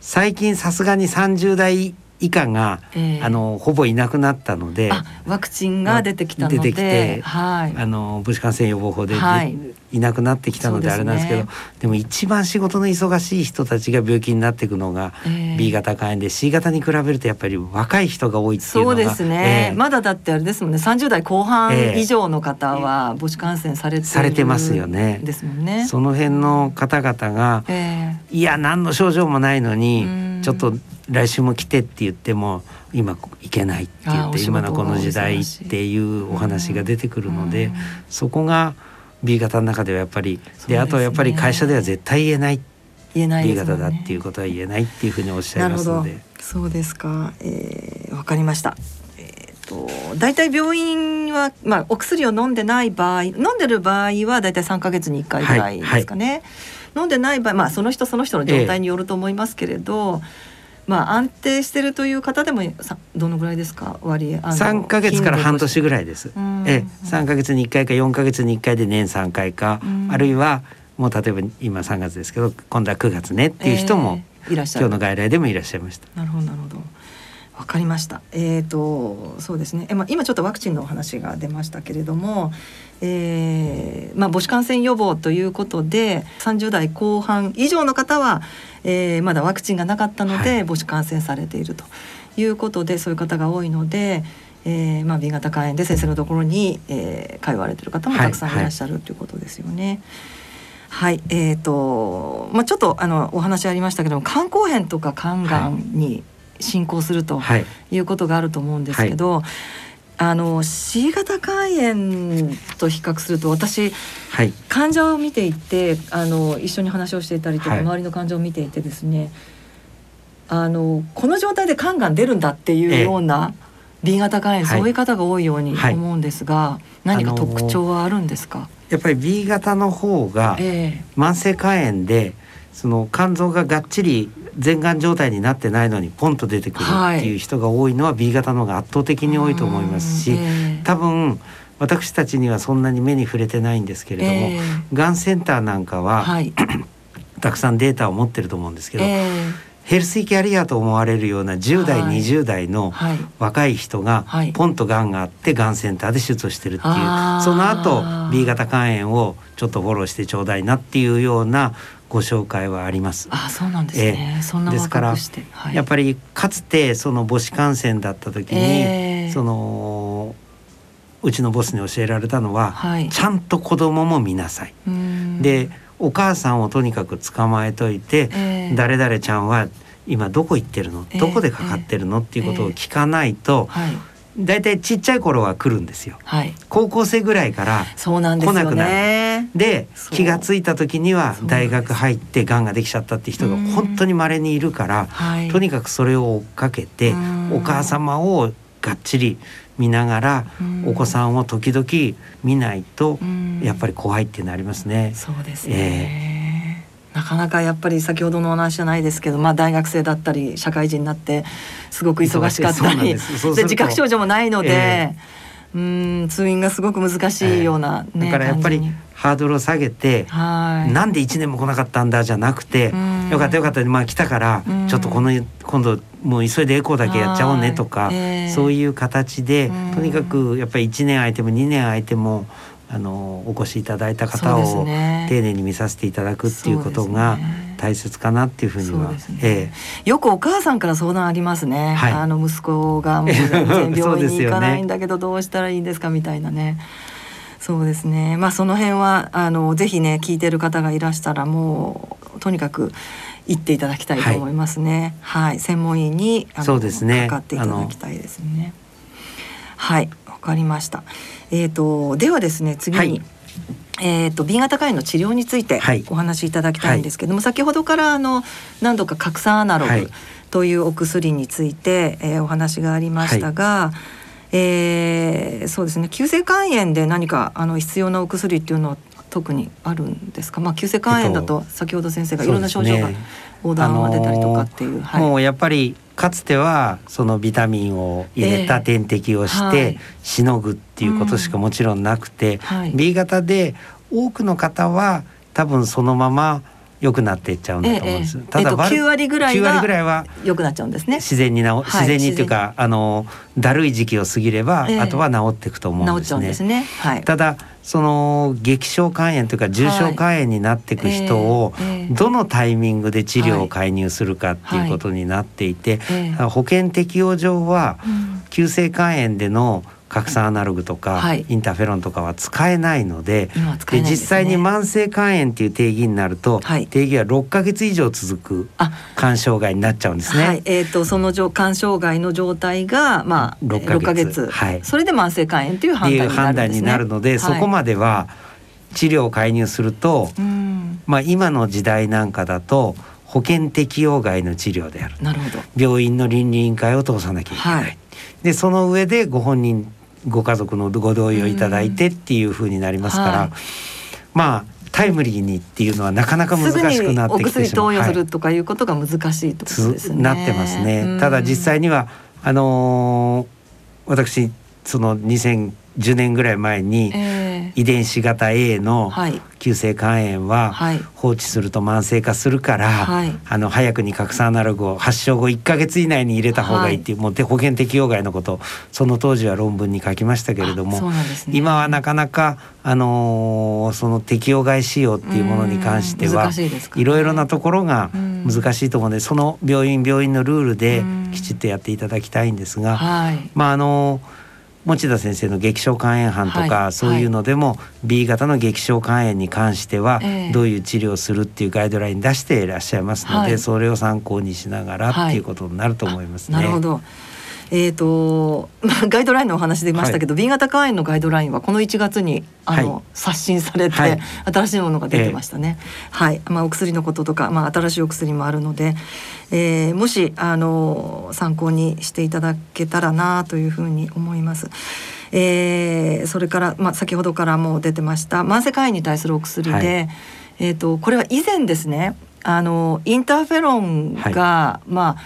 最近さすがに30代以下が、えー、あのほぼいなくなったのでワクチンが出てきたので出てきて、はい、あの母子感染予防法で、はい、いなくなってきたのであれなんですけどで、ね,、も一番仕事の忙しい人たちが病気になっていくのが B 型肝炎で C 型に比べるとやっぱり若い人が多いっていうのがそうですね、えー、まだだってあれですもんね。30代後半以上の方は母子感染されてされてますよね。ですもんね。その辺の方々が、えー、いや何の症状もないのにちょっと来週も来てって言っても今行けないって言って今のこの時代っていうお話が出てくるのでそこが B 型の中ではやっぱりであとやっぱり会社では絶対言えない。言えない、ね、B 型だっていうことは言えないっていうふうにおっしゃいますので。そうですか、えー、わかりました。えーと、大体病院は、まあ、お薬を飲んでない場合飲んでる場合は大体3か月に1回ぐらいですかね。はいはい、飲んでない場合、まあ、その人その人の状態によると思いますけれど、えーまあ安定してるという方でもどのぐらいですか？割合三か月から半年ぐらいです。え三か月に一回か四か月に一回で年三回かあるいはもう例えば今三月ですけど今度は九月ねっていう人も、えー、いらっしゃる今日の外来でもいらっしゃいました。なるほどなるほど。わかりました。えっ、ー、とそうですね。えまあ今ちょっとワクチンのお話が出ましたけれども、えー、まあ母子感染予防ということで30代後半以上の方は、えー、まだワクチンがなかったので、はい、母子感染されているということでそういう方が多いので。えーまあ、B 型肝炎で先生のところに、えー、通われてる方もたくさんいらっしゃるということですよね。はい、はい、えっ、ー、とまあちょっとあのお話ありましたけども肝硬変とか肝がんに進行するということがあると思うんですけど、はい、あの C 型肝炎と比較すると私、はい、患者を見ていてあの一緒に話をしていたりとか、周りの患者を見ていてですねあのこの状態で肝がん出るんだっていうような、B 型肝炎、そういう方が多いように思うんですが、何か特徴はあるんですか？やっぱり B 型の方が慢性肝炎で、その肝臓ががっちり全がん状態になってないのにポンと出てくるっていう人が多いのは B 型の方が圧倒的に多いと思いますし、多分私たちにはそんなに目に触れてないんですけれども、えー、がんセンターなんかは、はい、(coughs) たくさんデータを持ってると思うんですけど、えー、ヘルスキャリアと思われるような10代、はい、20代の若い人がポンとがんがあってがんセンターで手術をしてるっていう、その後 B 型肝炎をちょっとフォローしてちょうだいなっていうようなご紹介はあります。あそうなんですね、えー、そんなですから、はい、やっぱりかつてその母子感染だった時に、えー、そのうちのボスに教えられたのは、はい、ちゃんと子供も見なさい。でお母さんをとにかく捕まえといて、えー、誰々ちゃんは今どこ行ってるの、どこでかかってるの？っていうことを聞かないと、はいだいたいちっちゃい頃は来るんですよ、はい、高校生ぐらいから来なくなる。で気が付いた時には大学入ってがんができちゃったって人が本当に稀にいるから、とにかくそれを追っかけてお母様をがっちり見ながらお子さんを時々見ないとやっぱり怖いってなりますね。そうですね、えーなかなかやっぱり先ほどのお話じゃないですけど、まあ、大学生だったり社会人になってすごく忙しかったりで自覚症状もないので、えー、うん通院がすごく難しいような、ね、え。ー、だからやっぱりハードルを下げてなんで1年も来なかったんだじゃなくてよかったよかったまあ来たからちょっとこの今度もう急いでエコーだけやっちゃおうねとか、えー、そういう形でとにかくやっぱり1年空いても2年空いてもあのお越しいただいた方を丁寧に見させていただくっていうことが大切かなっていうふうには、ねええ、よくお母さんから相談ありますね、はい、あの息子がもう全 (laughs) 然病院に行かないんだけどどうしたらいいんですかみたいなね。そうですね。まあその辺はあのぜひね聞いてる方がいらしたらもうとにかく行っていただきたいと思いますね。はい、はい、専門医にあのそうですね。かかっていただきたいですね。はい、わかりました。えっ、ー、とではですね次に、はい。えーと、B 型肝炎の治療についてお話しいただきたいんですけども、はい、先ほどからあの何度か核酸アナログというお薬について、えー、お話がありましたが、はい、えー、そうですね急性肝炎で何かあの必要なお薬っていうのは特にあるんですか、まあ、急性肝炎だと先ほど先生がいろんな症状が横断が出たりとかっていう。はい、もうやっぱりかつてはそのビタミンを入れた点滴をしてしのぐっていうことしかもちろんなくて、はい、B 型で多くの方は多分そのまま良くなっていっちゃうんだと思うんです。ええ、ただ、えっと、9割ぐらいは良くなっちゃうんですね。自然にな、自然にっていうか、あのだるい時期を過ぎれば、あとは治っていくと思うんですね。すね。はい、ただその激症肝炎というか重症肝炎になっていく人をどのタイミングで治療を介入するかっていうことになっていて、保険適用上は急性肝炎での核酸アナログとか、インターフェロンとかは使えないのでで、実際に慢性肝炎っていう定義になると、定義は6か月以上続く肝障害になっちゃうんですね。はい、えーと、その肝障害の状態が、まあ、6か月。はい、それで慢性肝炎という判断になるね、判断になるので、そこまでは治療を介入すると、まあ、今の時代なんかだと保険適用外の治療であるなるほど。病院の倫理委員会を通さなきゃいけない、はい、でその上でご本人ご家族のご同意をいただいてっていうふうになりますから、はい、まあタイムリーにっていうのはなかなか難しくなってきてしまう。お薬投与するとかいうことが難しいとね。なってますね。ただ実際にはあのー、私その2010年ぐらい前に、えー遺伝子型 A の急性肝炎は放置すると慢性化するから、はい、あの早くに核酸アナログを発症後1か月以内に入れた方がいいっていう、はい、もう保険適用外のことその当時は論文に書きましたけれども、ね、今はなかなか、あのー、その適用外使用っていうものに関してはいろいろなところが難しいと思うのでその病院病院のルールできちっとやっていただきたいんですが、まああのー持田先生の激症肝炎班とか、はい、そういうのでも、はい、B 型の激症肝炎に関しては、どういう治療をするっていうガイドライン出していらっしゃいますので、はい、それを参考にしながらっていうことになると思いますね。なるほどえーと (laughs) ガイドラインのお話出ましたけど、はい、B 型肝炎のガイドラインはこの1月にあの、はい、刷新されて、はい、新しいものが出てましたね。えー、はい。まあ、お薬のこととか、まあ、新しいお薬もあるので、えー、もしあの参考にしていただけたらなというふうに思います。えー、それから、まあ、先ほどからも出てました慢性肝炎に対するお薬で、えーと、これは以前ですねあのインターフェロンが、まあ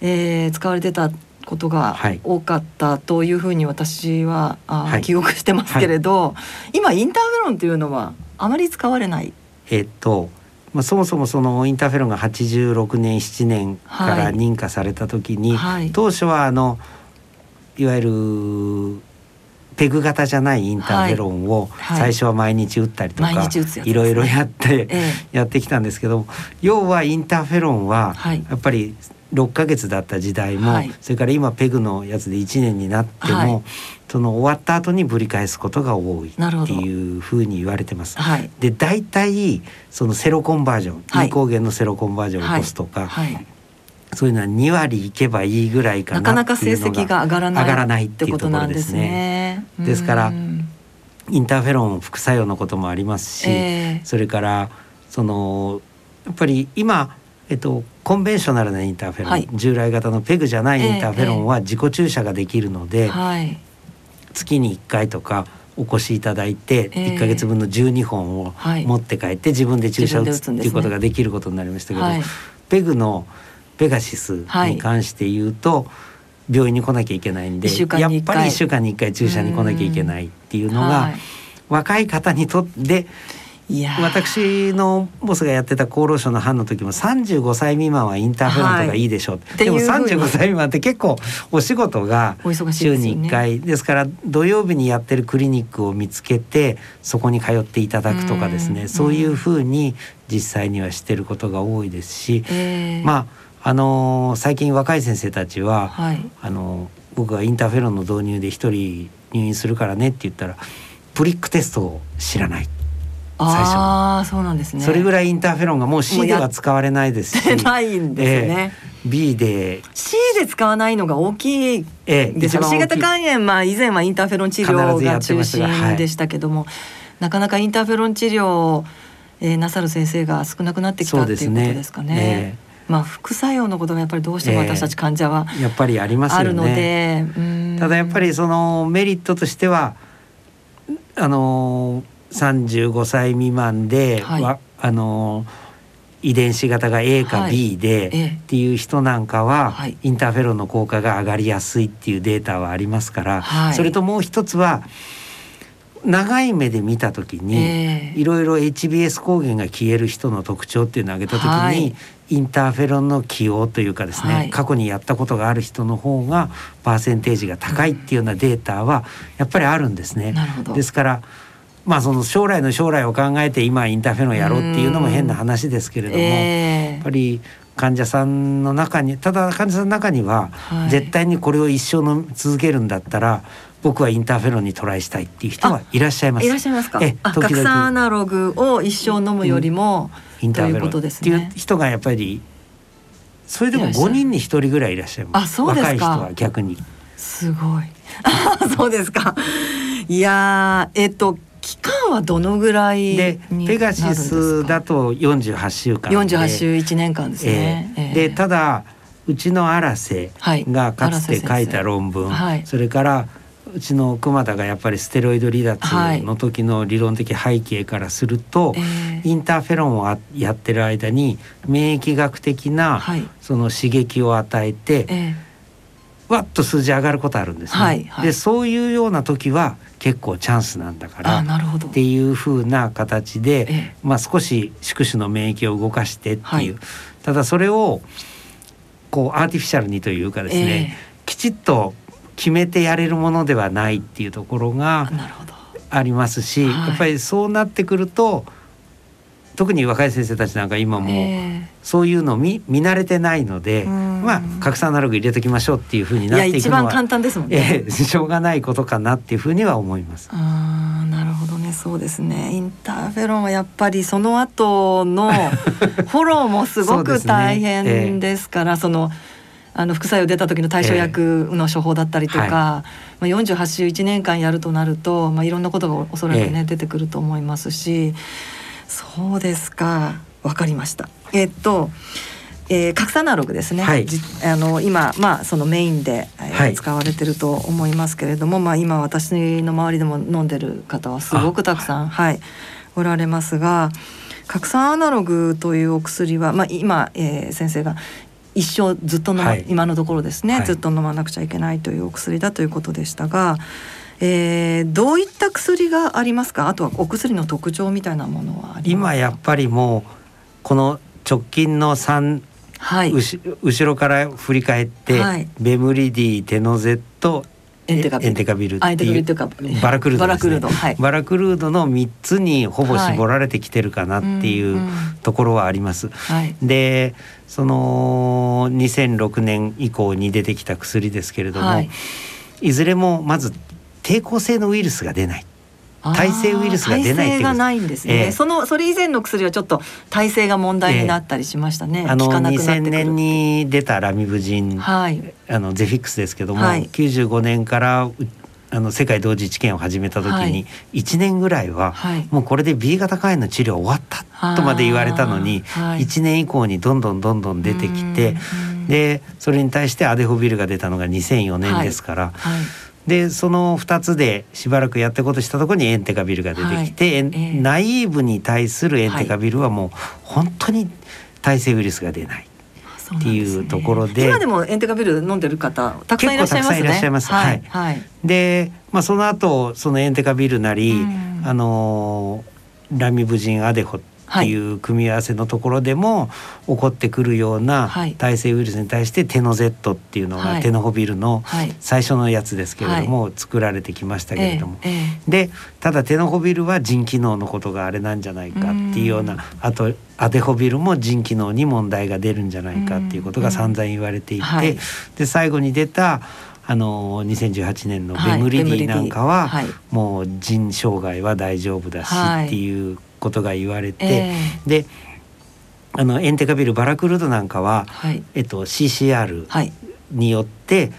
えー、使われてたことが多かったというふうに私は、はい、記憶してますけれど、はい、今インターフェロンというのはあまり使われない？えっとまあ、そもそもそのインターフェロンが86年7年から認可された時に、はい、当初はあのいわゆるペグ型じゃないインターフェロンを最初は毎日打ったりとか、いろいろやってやってきたんですけど、要はインターフェロンはやっぱり6ヶ月だった時代も、はい、それから今ペグのやつで1年になっても、はい、その終わった後にぶり返すことが多いっていうふうに言われてます。はい、で大体そのセロコンバージョン、はい、高原のセロコンバージョンを起こすとか、そういうのは2割いけばいいぐらいかななかなか成績が上がらない上がらないっていうところですね。ですからインターフェロン副作用のこともありますし、えー、それからそのやっぱり今えっと、コンベンショナルなインターフェロン、はい、従来型のペグじゃないインターフェロンは自己注射ができるので、えー、月に1回とかお越しいただいて1か月分の12本を持って帰って自分で注射を打つっていうことができることになりましたけど、はい、ペグのペガシスに関して言うと、病院に来なきゃいけないんでやっぱり1週間に1回注射に来なきゃいけないっていうのが、若い方にとって私のボスがやってた厚労省の班の時も35歳未満はインターフェロンとかい。いでしょう、はい、でも35歳未満って結構お仕事が週に1回。ですから土曜日にやってるクリニックを見つけてそこに通っていただくとかですね。そういうふうに実際にはしてることが多いですし、まああのー、最近若い先生たちは、はい、あのー、僕がインターフェロンの導入で1人入院するからねって言ったらプリックテストを知らない。最初あそうなんですね。それぐらいインターフェロンがもう C では使われないですし。(laughs) ないんですね、えー、B で。C で使わないのが大きい。ですよ、えー、C 型肝炎まあ以前はインターフェロン治療が中心でしたけども、はい、なかなかインターフェロン治療を、えー、なさる先生が少なくなってきたっていうことですかね。ねえーまあ、副作用のことがやっぱりどうしても私たち患者は、やっぱりありますあるので、ただやっぱりそのメリットとしてはあの35歳未満で、はい、あの遺伝子型が A か B で、はい、っていう人なんかは、はい、インターフェロンの効果が上がりやすいっていうデータはありますから、はい、それともう一つは長い目で見た時に、いろいろ HBS 抗原が消える人の特徴っていうのを挙げた時に、インターフェロンの起用というかですね、過去にやったことがある人の方がパーセンテージが高いっていうようなデータはやっぱりあるんですね。ですからまあその将来の将来を考えて今インターフェロンやろうっていうのも変な話ですけれども、えー、やっぱり患者さんの中にただ患者さんの中には、絶対にこれを一生の続けるんだったら僕はインターフェロンにトライしたいっていう人はいらっしゃいます。いらっしゃいますか？え時々アナログを一生飲むよりも、うん、インターフェロンっていう人がやっぱりそれでも5人に1人ぐらいいらっしゃいます。あそうですか若い人は逆に。すごい。(laughs) そうですか。いやえっと期間はどのぐらいでペガシスだと48週間で。48週1年間ですね。えー、でただうちの荒瀬がかつて書いた論文、はい、それからうちの熊田がやっぱりステロイド離脱の時の理論的背景からすると、はい、インターフェロンをやってる間に免疫学的なその刺激を与えて、えー、わっと数字上がることあるんですね。はいはい、でそういうような時は結構チャンスなんだからっていうふうな形で、まあ、少し宿主の免疫を動かしてっていう、はい、ただそれをこうアーティフィシャルにというかですね、えー、きちっと決めてやれるものではないっていうところがありますし、はい、やっぱりそうなってくると特に若い先生たちなんか今もそういうの見見慣れてないので、まあ拡散アナログ入れときましょうっていうふうになっていくのは一番簡単ですもんね、えー、しょうがないことかなっていうふうには思います。あなるほどね。そうですね。インターフェロンはやっぱりその後の (laughs) フォローもすごく大変ですからそ、ねえー、その。あの副作用出た時の対処薬の処方だったりとか、えーはい、まあ、48週1年間やるとなると、まあ、いろんなことがおそらくね、えー、出てくると思いますしそうですか。わかりました。えっとえー、格差アナログですね、はい、あの今、まあ、そのメインで、えー、使われてると思いますけれども、まあ、今私の周りでも飲んでる方はすごくたくさん、はい、おられますが拡散アナログというお薬は、まあ、今、えー、先生が一生ずっと飲ま、はい、今のところですね、はい、ずっと飲まなくちゃいけないというお薬だということでしたが、えー、どういった薬がありますか？あとはお薬の特徴みたいなものは今やっぱりもうこの直近の3、はい、後ろから振り返って、はい、ベムリディテノゼットエンテカビル。っていうバラクルードですね。バラクルード。はい。バラクルードの3つにほぼ絞られてきてるかなっていうところはあります。はい。でその2006年以降に出てきた薬ですけれども、はい。い、ずれもまず抵抗性のウイルスが出ない。耐性ウイルスが出ないってがないんですね、ええ。そのそれ以前の薬はちょっと耐性が問題になったりしましたね、あの効かなくなってく2000る年に出たラミブジン、はい。あのゼフィックスですけども、はい。95年からうあの世界同時治験を始めた時はい。に1年ぐらいははい。もうこれで B 型肝炎の治療終わったとまで言われたのにあーはい。1年以降にどんどんどんどん出てきてでそれに対してアデホビルが出たのが2004年ですから、はいでその2つでしばらくやってことしたところにエンテカビルが出てきて、エンええ。ナイーブに対するエンテカビルはもう本当に耐性ウイルスが出ない。っていうところで。今でもエンテカビル飲んでる方たくさんいらっしゃいますね。結構たくさんいらっしゃいますははいい。はい。で、まあ、その後そのエンテカビルなり、うん。あのーラミブジンアデホっていう組み合わせのところでも起こってくるようなはい。耐性ウイルスに対してテノ Z っていうのはい。がテノホビルのはい。最初のやつですけれども、作られてきましたけれども、でただテノホビルは腎機能のことがあれなんじゃないかっていうようなあとアデホビルも腎機能に問題が出るんじゃないかっていうことが散々言われていて、はい。で最後に出たあの2018年のベムリディなんかは、はい。もう腎障害は大丈夫だしはいっていうことが言われて、えであのエンテカビルバラクルードなんかは、はい。えっと、CCR はい。によって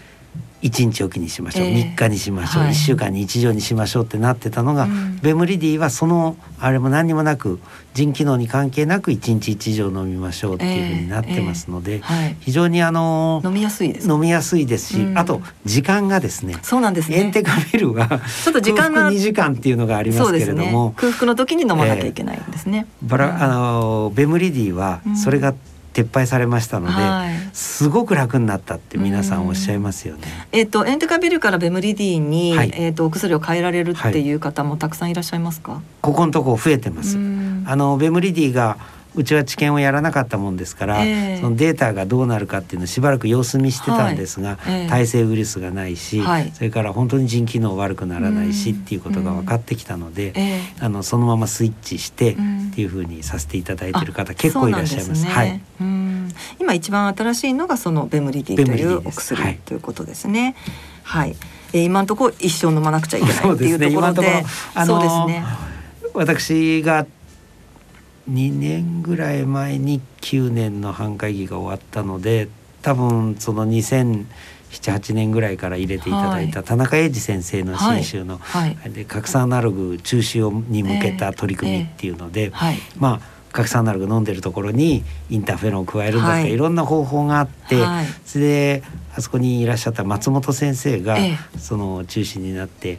1日おきにしましょう、ええ。3日にしましょう、はい。1週間に1錠にしましょうってなってたのが、うん。ベムリディはそのあれも何にもなく腎機能に関係なく1日1錠飲みましょうっていうふうになってますので、はい。非常にあの飲みやすいです。飲みやすいですし、うん。あと時間がですねそうなんですね。エンテカビルはちょっと時間が2時間っていうのがありますけれども、空腹の時に飲まなきゃいけないんですね、バラあのベムリディはうん。それが撤廃されましたので、はい。すごく楽になったって皆さんおっしゃいますよね。えっ、とエンテカビルからベムリディに、はい。えっ、とお薬を変えられるっていう方もたくさんいらっしゃいますか、ここのとこ増えてます。うん。あのベムリディがうちは治験をやらなかったもんですから、ええ。そのデータがどうなるかっていうのをしばらく様子見してたんですが、はい。ええ。耐性ウイルスがないし、はい。それから本当に腎機能悪くならないしっていうことが分かってきたので、えあのそのままスイッチしてうん。っていうふうにさせていただいている方あ結構いらっしゃいます。すね。はい。うん。今一番新しいのがそのベムリディというお薬、はいということですね。はい。えー今のところ一生飲まなくちゃいけないそうってですねいうところで、今のところあのそうですね。私が2年ぐらい前に9年の半会議が終わったので多分その2007-8年ぐらいから入れていただいた田中英二先生の新集の、はい。で核酸アナログ中止をに向けた取り組みっていうので、はい。まあ核酸アナログ飲んでるところにインターフェロンを加えるんだとか、はい。い、ろんな方法があって、はい。それであそこにいらっしゃった松本先生が、え。その中心になって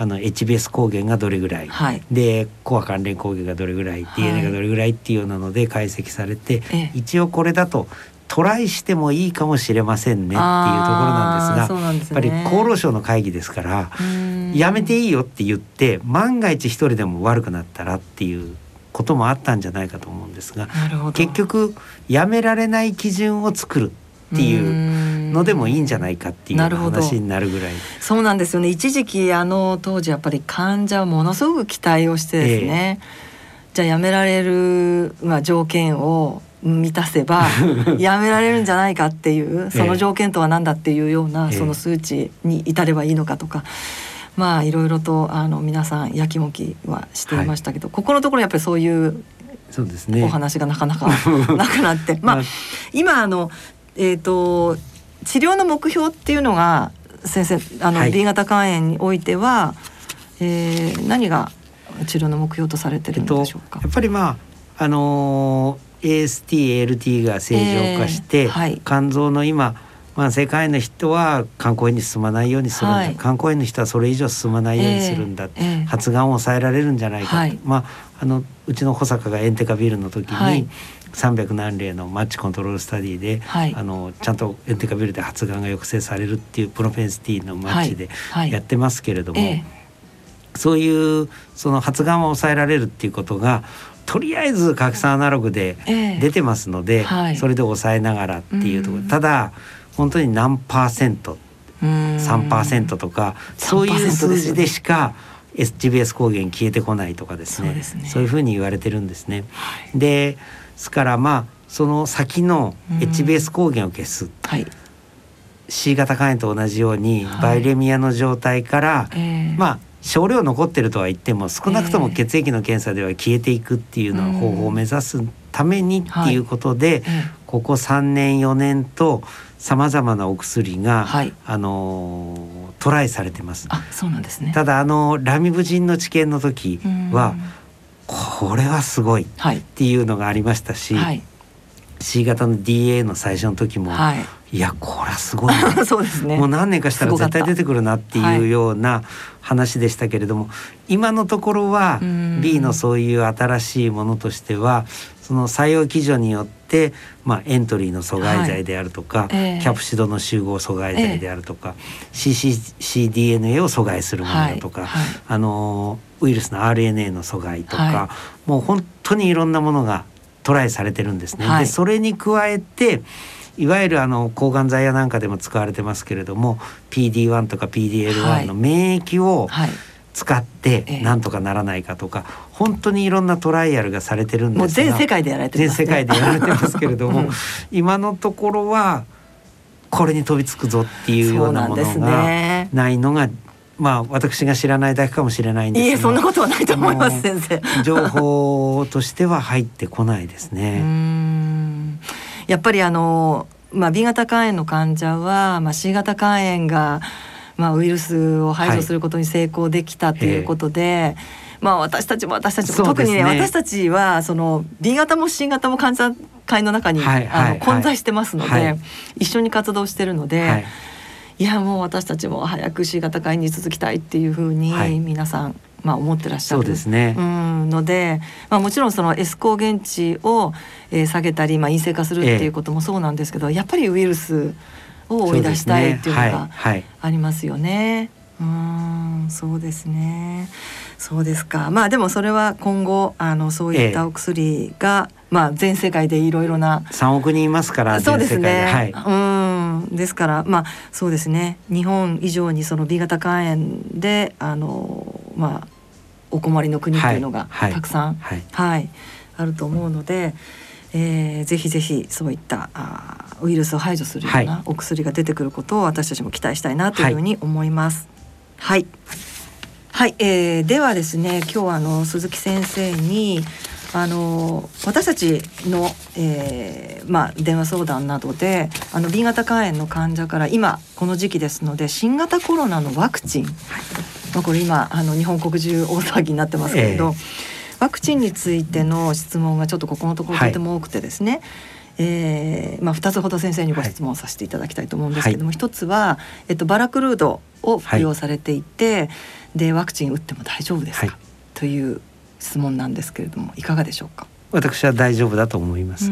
あの HBS 抗原がどれぐらい、はい。でコア関連抗原がどれぐらい、はい。DNA がどれぐらいっていうようなので解析されて、ええ。一応これだとトライしてもいいかもしれませんねっていうところなんですがあーそうなんですやっねぱり厚労省の会議ですから。うん。やめていいよって言って万が一一人でも悪くなったらっていうこともあったんじゃないかと思うんですが。結局やめられない基準を作るっていうのでもいいんじゃないかっていう話になるぐらい。そうなんですよね。一時期あの当時やっぱり患者はものすごく期待をしてですね、じゃあやめられる、まあ、条件を満たせば (laughs) やめられるんじゃないかっていうその条件とは何だっていうようなええ。その数値に至ればいいのかとか。まあいろいろとあの皆さんやきもきはしていましたけど、ここのところやっぱりそういうそうですね。お話がなかなかなくなって、(laughs) まあまあ今あのえっ、と治療の目標っていうのが先生あの、はい。B 型肝炎においては、えー何が治療の目標とされてるんでしょうか？やっぱりまああのー AST、ALT が正常化して、えーはい。肝臓の今まあ世界の人は肝硬変に進まないようにするんだ、はい。肝硬変の人はそれ以上進まないようにするんだ、えーえー。発がんを抑えられるんじゃないかと、はい。まああのうちの保坂がエンテカビルの時に、はい300何例のマッチコントロールスタディで、はい。あのちゃんとエンテカビルで発がんが抑制されるっていうプロペンシティのマッチではい。はい。やってますけれども、えそういうその発がんを抑えられるっていうことがとりあえず拡散アナログでええ。出てますので、はい。それで抑えながらっていうところ、うん。ただ本当に何パーセント3%とかそういう数字でしか HBS 抗原消えてこないとかですね。そういうふうに言われてるんですね。はい、ですからまあその先の HBS 抗原を消す、はい、C 型肝炎と同じように、バイレミアの状態から、えー、まあ少量残ってるとは言っても少なくとも血液の検査では消えていくっていうの方法を目指すためにっていうことで、はい、ここ3年4年とさまざまなお薬が、はい、あのトライされてます。あそうなんですね。ただあのラミブジンの治験の時はこれはすごいっていうのがありましたし、はい、C 型の DA の最初の時も、はい、いやこれはすごい (laughs) そうですね。もう何年かしたら絶対出てくるなっていうような話でしたけれども、はい、今のところは B のそういう新しいものとしてはその採用基準によって、まあ、エントリーの阻害剤であるとか、はい。えー、キャプシドの集合阻害剤であるとか、えー、CCDNA を阻害するものだとか、はい。はい、あのウイルスの RNA の阻害とか、もう本当にいろんなものがトライされてるんですね。でそれに加えていわゆるあの抗がん剤やなんかでも使われてますけれども PD-1 とか PDL1 の免疫を、はい。使ってなんとかならないかとか、えー、本当にいろんなトライアルがされてるんですが全世界でやられて、ね、全世界でやられてますけれども、うん、今のところはこれに飛びつくぞっていうようなものがないのがまあ私が知らないだけかもしれないんですが。いえそんなことはないと思います先生。情報としては入ってこないですね。やっぱりあのまあ B 型肝炎の患者はまあ C 型肝炎がまあウイルスを排除することに成功できたということで、はいまあ私たちも私たちも、特にね私たちはその B 型も C 型も患者会の中に、はいはい、あの混在してますので、はい、一緒に活動してるので、はい、いやもう私たちも早く C 型会に続きたいっていうふうに皆さん、はい、まあ、思ってらっしゃる。そうですね、うん、ので、まあ、もちろんその S 抗原値を、えー、下げたり、まあ、陰性化するっていうこともそうなんですけど、えー、やっぱりウイルスを追い出したいっていうのがありますよね。う、ねはい、んそうですね。そうですか。まあでもそれは今後あのそういったお薬が、えー、まあ、全世界でいろいろな。3億人いますからそうですね、はい、うん。ですからまあそうですね。日本以上にその B 型肝炎であのまあお困りの国というのがたくさん、はい、はい、あると思うので。えー、ぜひぜひそういったあウイルスを排除するようなお薬が出てくることを私たちも期待したいなというふうに思います。はい、はい、えー、ではですね今日はあの鈴木先生にあの私たちの、えーまあ、電話相談などであの B 型肝炎の患者から今この時期ですので新型コロナのワクチン、はい。まあ、これ今あの日本国中大騒ぎになってますけれど、えー、ワクチンについての質問がちょっとここのところとても多くてですね、はい。えーまあ、2つほど先生にご質問させていただきたいと思うんですけども、はい、1つは、えっと、バラクルードを服用されていて、はい、でワクチン打っても大丈夫ですか、はい、という質問なんですけれどもいかがでしょうか？私は大丈夫だと思います。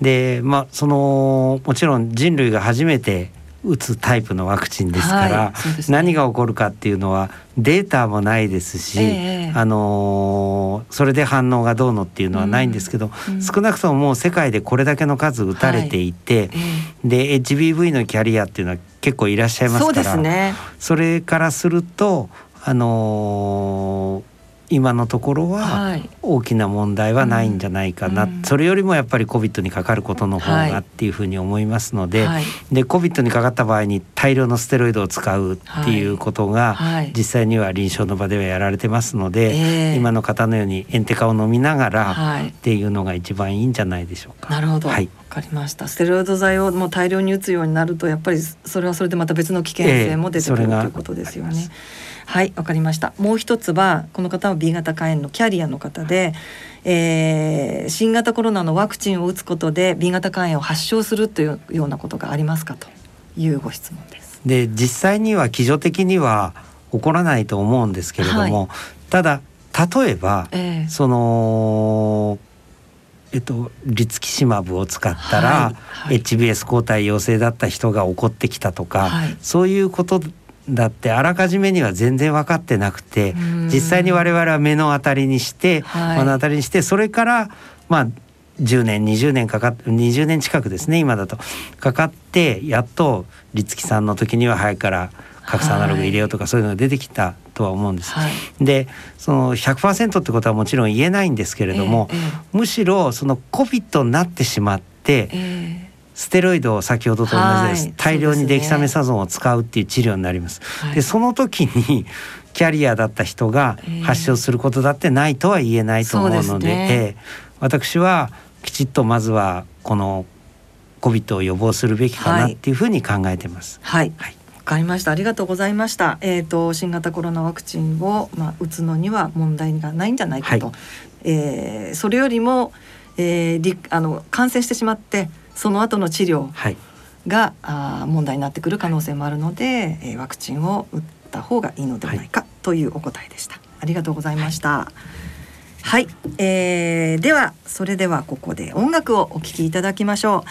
でまあそのもちろん人類が初めて打つタイプのワクチンですから、はいね、何が起こるかっていうのはデータもないですし、えー、あのー、それで反応がどうのっていうのはないんですけど、うん。うん、少なくとももう世界でこれだけの数打たれていて、はいえー、で HBV のキャリアっていうのは結構いらっしゃいますからそ、ね,、れからするとあのー今のところは大きな問題はないんじゃないかな、はいうん、それよりもやっぱり COVID にかかることの方がっていうふうに思いますので、はい、で COVID にかかった場合に大量のステロイドを使うっていうことが実際には臨床の場ではやられてますので、はい、今の方のようにエンテカを飲みながらっていうのが一番いいんじゃないでしょうか。なるほど、はい。かりました。ステロイド剤をもう大量に打つようになるとやっぱりそれはそれでまた別の危険性も出てくる、えー、ということですよね。はいわかりました。もう一つはこの方は B 型肝炎のキャリアの方で、えー、新型コロナのワクチンを打つことで B 型肝炎を発症するというようなことがありますかと。いうご質問です。で実際には基準的には起こらないと思うんですけれども、はい、ただ例えば、えー、そのえっと、リツキシマブを使ったら、はい。はい、HBS 抗体陽性だった人が起こってきたとか、はい、そういうことだってあらかじめには全然分かってなくて実際に我々は目の当たりにして、はい、目の当たりにしてそれからまあ10年20年かかって20年近くですね今だと。かかってやっと立木さんの時には早くから格差アナログ入れようとかそういうのが出てきたとは思うんです。はい、でその100%ってことはもちろん言えないんですけれども、えーえー、むしろその COVID になってしまって、えー、ステロイドを先ほどと同じです、はい、大量にデキサメサゾンを使うっていう治療になります。はい、でその時にキャリアだった人が発症することだってないとは言えないと思うので、ね、私はきちっとまずはこの COVID を予防するべきかなっていうふうに考えてます。はい、はい。かりました。ありがとうございました。えっ、ー、と新型コロナワクチンをまあ打つのには問題がないんじゃないかと、はい、えー、それよりも、えー、あの感染してしまってその後の治療が、はい、あ問題になってくる可能性もあるので、えー、ワクチンを打った方がいいのではないか、というお答えでした。ありがとうございました、はい、えー、ではそれではここで音楽をお聴きいただきましょう。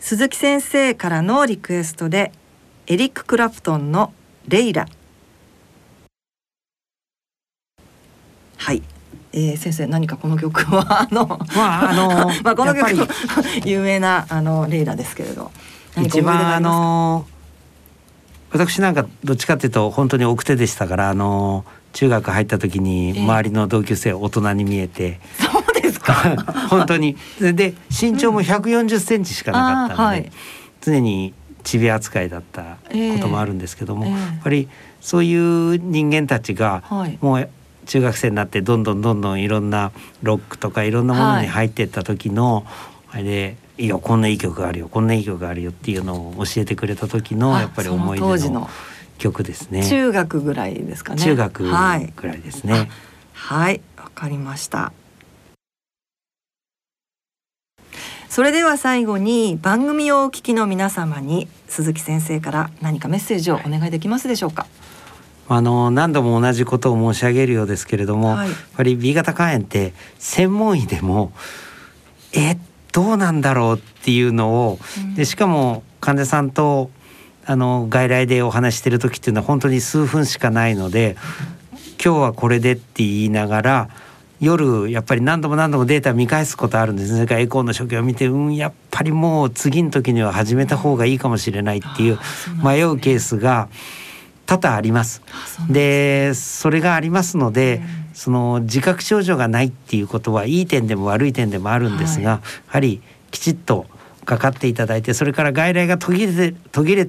鈴木先生からのリクエストでエリック・クラプトンのレイラ。はい、えー、先生何かこの曲は (laughs) あのまああの (laughs) まあこの曲 (laughs) 有名なあのレイラですけれど。一番あの私なんかどっちかっていうと本当に奥手でしたからあの中学入った時に周りの同級生大人に見えて、えー、そうですか？本当に。で身長も140センチしかなかったので、はい、常にちび扱いだったこともあるんですけども、えーえ。ー、やっぱりそういう人間たちがもう中学生になってどんどんどんどんいろんなロックとかいろんなものに入っていった時の、あれで「いいよこんないい曲があるよこんないい曲があるよ」っていうのを教えてくれた時のやっぱり思い出の曲ですね。中学ぐらいですかね。中学ぐらいですね。はいわ、はい、かりました。それでは最後に番組をお聞きの皆様に鈴木先生から何かメッセージをお願いできますでしょうか？あの何度も同じことを申し上げるようですけれども、はい、やっぱり B 型肝炎って専門医でもえどうなんだろうっていうのを、うん、でしかも患者さんとあの外来でお話してる時っていうのは本当に数分しかないので、今日はこれでって言いながら夜やっぱり何度も何度もデータ見返すことあるんですそれからエコーの初期を見てうんやっぱりもう次の時には始めた方がいいかもしれないっていう迷うケースが多々あります。でそれがありますので、その自覚症状がないっていうことはいい点でも悪い点でもあるんですが、やはりきちっとかかっていただいてそれから外来が途切れて途切れ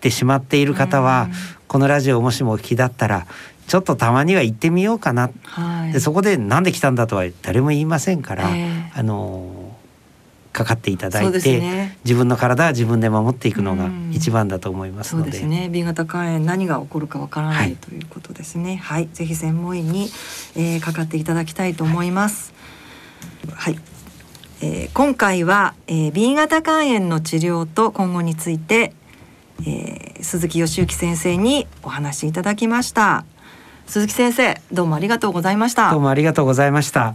てしまっている方は、このラジオをもしもお聞きだったらちょっとたまには行ってみようかな、はい、でそこでなんで来たんだとは誰も言いませんから、えー、あのかかっていただいて、ね、自分の体は自分で守っていくのが一番だと思いますので、そうですね。B 型肝炎何が起こるかわからない、はい、ということですね。はい。ぜひ専門医に、えー、かかっていただきたいと思います。はい、えー、今回は、えー、B 型肝炎の治療と今後について、えー、鈴木義之先生にお話しいただきました。鈴木先生どうもありがとうございました。どうもありがとうございました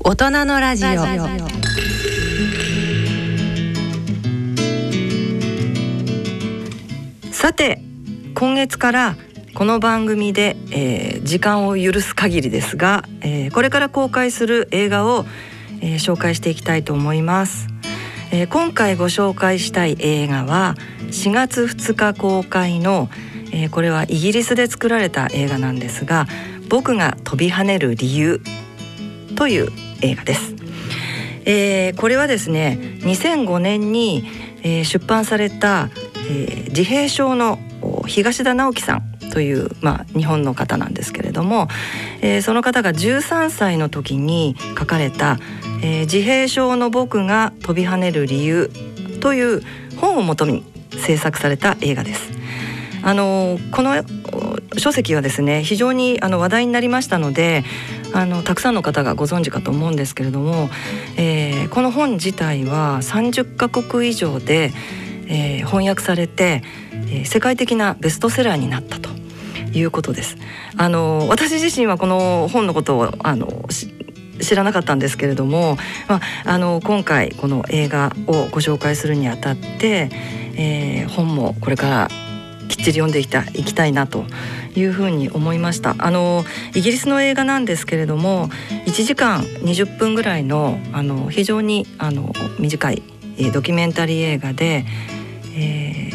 大人のラジオ。さて今月からこの番組で、えー、時間を許す限りですが、えー、これから公開する映画を、えー、紹介していきたいと思います、えー、今回ご紹介したい映画は4月2日公開の「えー、これはイギリスで作られた映画なんですが「僕が飛び跳ねる理由」という映画です。えー、これはですね2005年に、えー、出版された、えー、自閉症の東田直樹さんという、まあ、日本の方なんですけれども、えー、その方が13歳の時に書かれた「えー、自閉症の僕が飛び跳ねる理由」という本をもとに制作された映画です。あのこの書籍はですね非常にあの話題になりましたのであのたくさんの方がご存知かと思うんですけれども、えー、この本自体は30カ国以上で、えー、翻訳されて、えー、世界的なベストセラーになったということです。あの私自身はこの本のことをあの知らなかったんですけれども、まあ、あの今回この映画をご紹介するにあたって、えー、本もこれからきっちり読んでいきたいなというふうに思いましたあのイギリスの映画なんですけれども1時間20分ぐらいのあの非常にあの短いドキュメンタリー映画で、え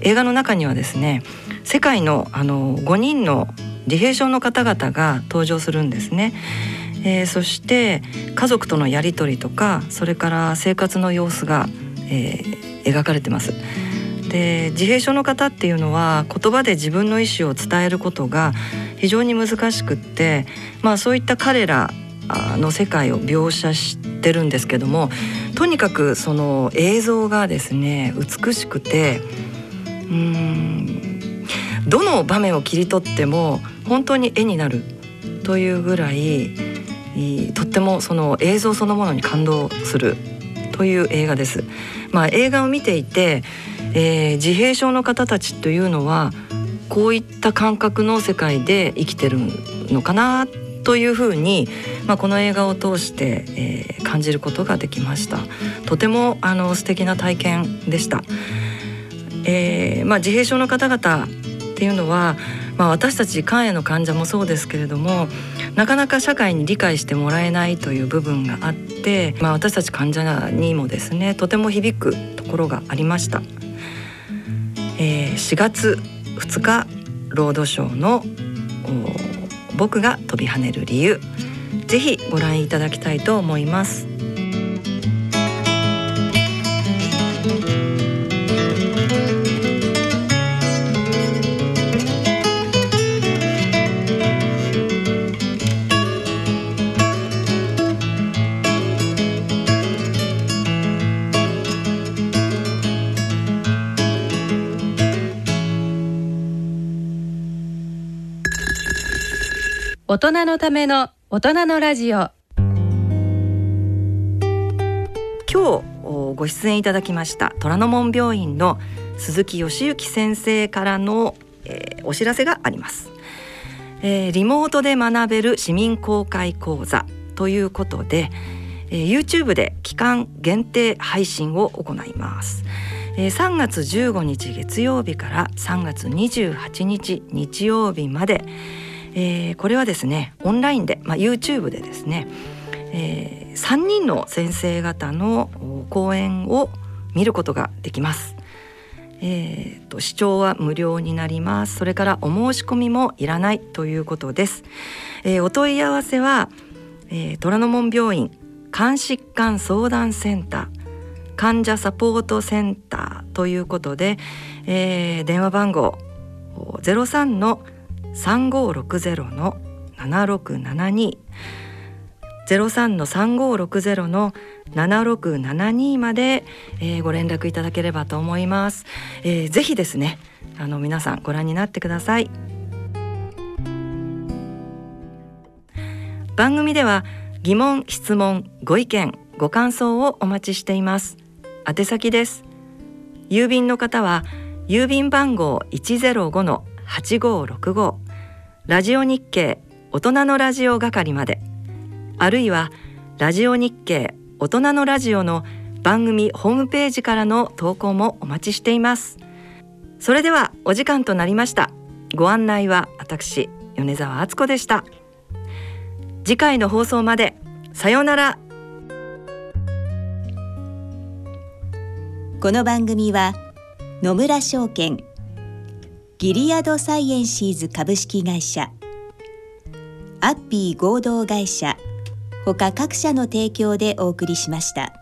ー、映画の中にはですね世界のあの5人の自閉症の方々が登場するんですね。えー、そして家族とのやり取りとかそれから生活の様子が、えー、描かれてます。で自閉症の方っていうのは言葉で自分の意思を伝えることが非常に難しくって、まあ、そういった彼らの世界を描写してるんですけどもとにかくその映像がですね美しくてうんどの場面を切り取っても本当に絵になるというぐらいとってもその映像そのものに感動するという映画です。まあ、映画を見ていてえー、自閉症の方たちというのはこういった感覚の世界で生きてるのかなというふうに、まあ、この映画を通して、えー、感じることができました。とてもあの素敵な体験でした、えーまあ、自閉症の方々っていうのは、まあ、私たち肝炎の患者もそうですけれどもなかなか社会に理解してもらえないという部分があって、まあ、私たち患者にもですねとても響くところがありました。えー、4月2日ロードショーの僕が飛び跳ねる理由。ぜひご覧いただきたいと思います。大人のための大人のラジオ。今日ご出演いただきました虎ノ門病院の鈴木義行先生からの、えー、お知らせがあります、えー、リモートで学べる市民公開講座ということで、えー、YouTube で期間限定配信を行います。えー、3月15日月曜日から3月28日日曜日まで、えー、これはですねオンラインで、まあ、YouTube でですね、えー、3人の先生方の講演を見ることができます。えーと、視聴は無料になりますそれからお申し込みもいらないということです、えー、お問い合わせは、えー、虎ノ門病院肝疾患相談センター患者サポートセンターということで、えー、電話番号03の3560の7672 03の3560の7672まで、えー、ご連絡いただければと思います、えー、ぜひですねあの皆さんご覧になってください。番組では疑問質問ご意見ご感想をお待ちしています。宛先です。郵便の方は郵便番号105の8565ラジオ日経大人のラジオ係まで。あるいはラジオ日経大人のラジオの番組ホームページからの投稿もお待ちしています。それではお時間となりました。ご案内は私米澤敦子でした。次回の放送までさようなら。この番組は野村証券ギリアドサイエンシーズ株式会社アッピー合同会社ほか各社の提供でお送りしました。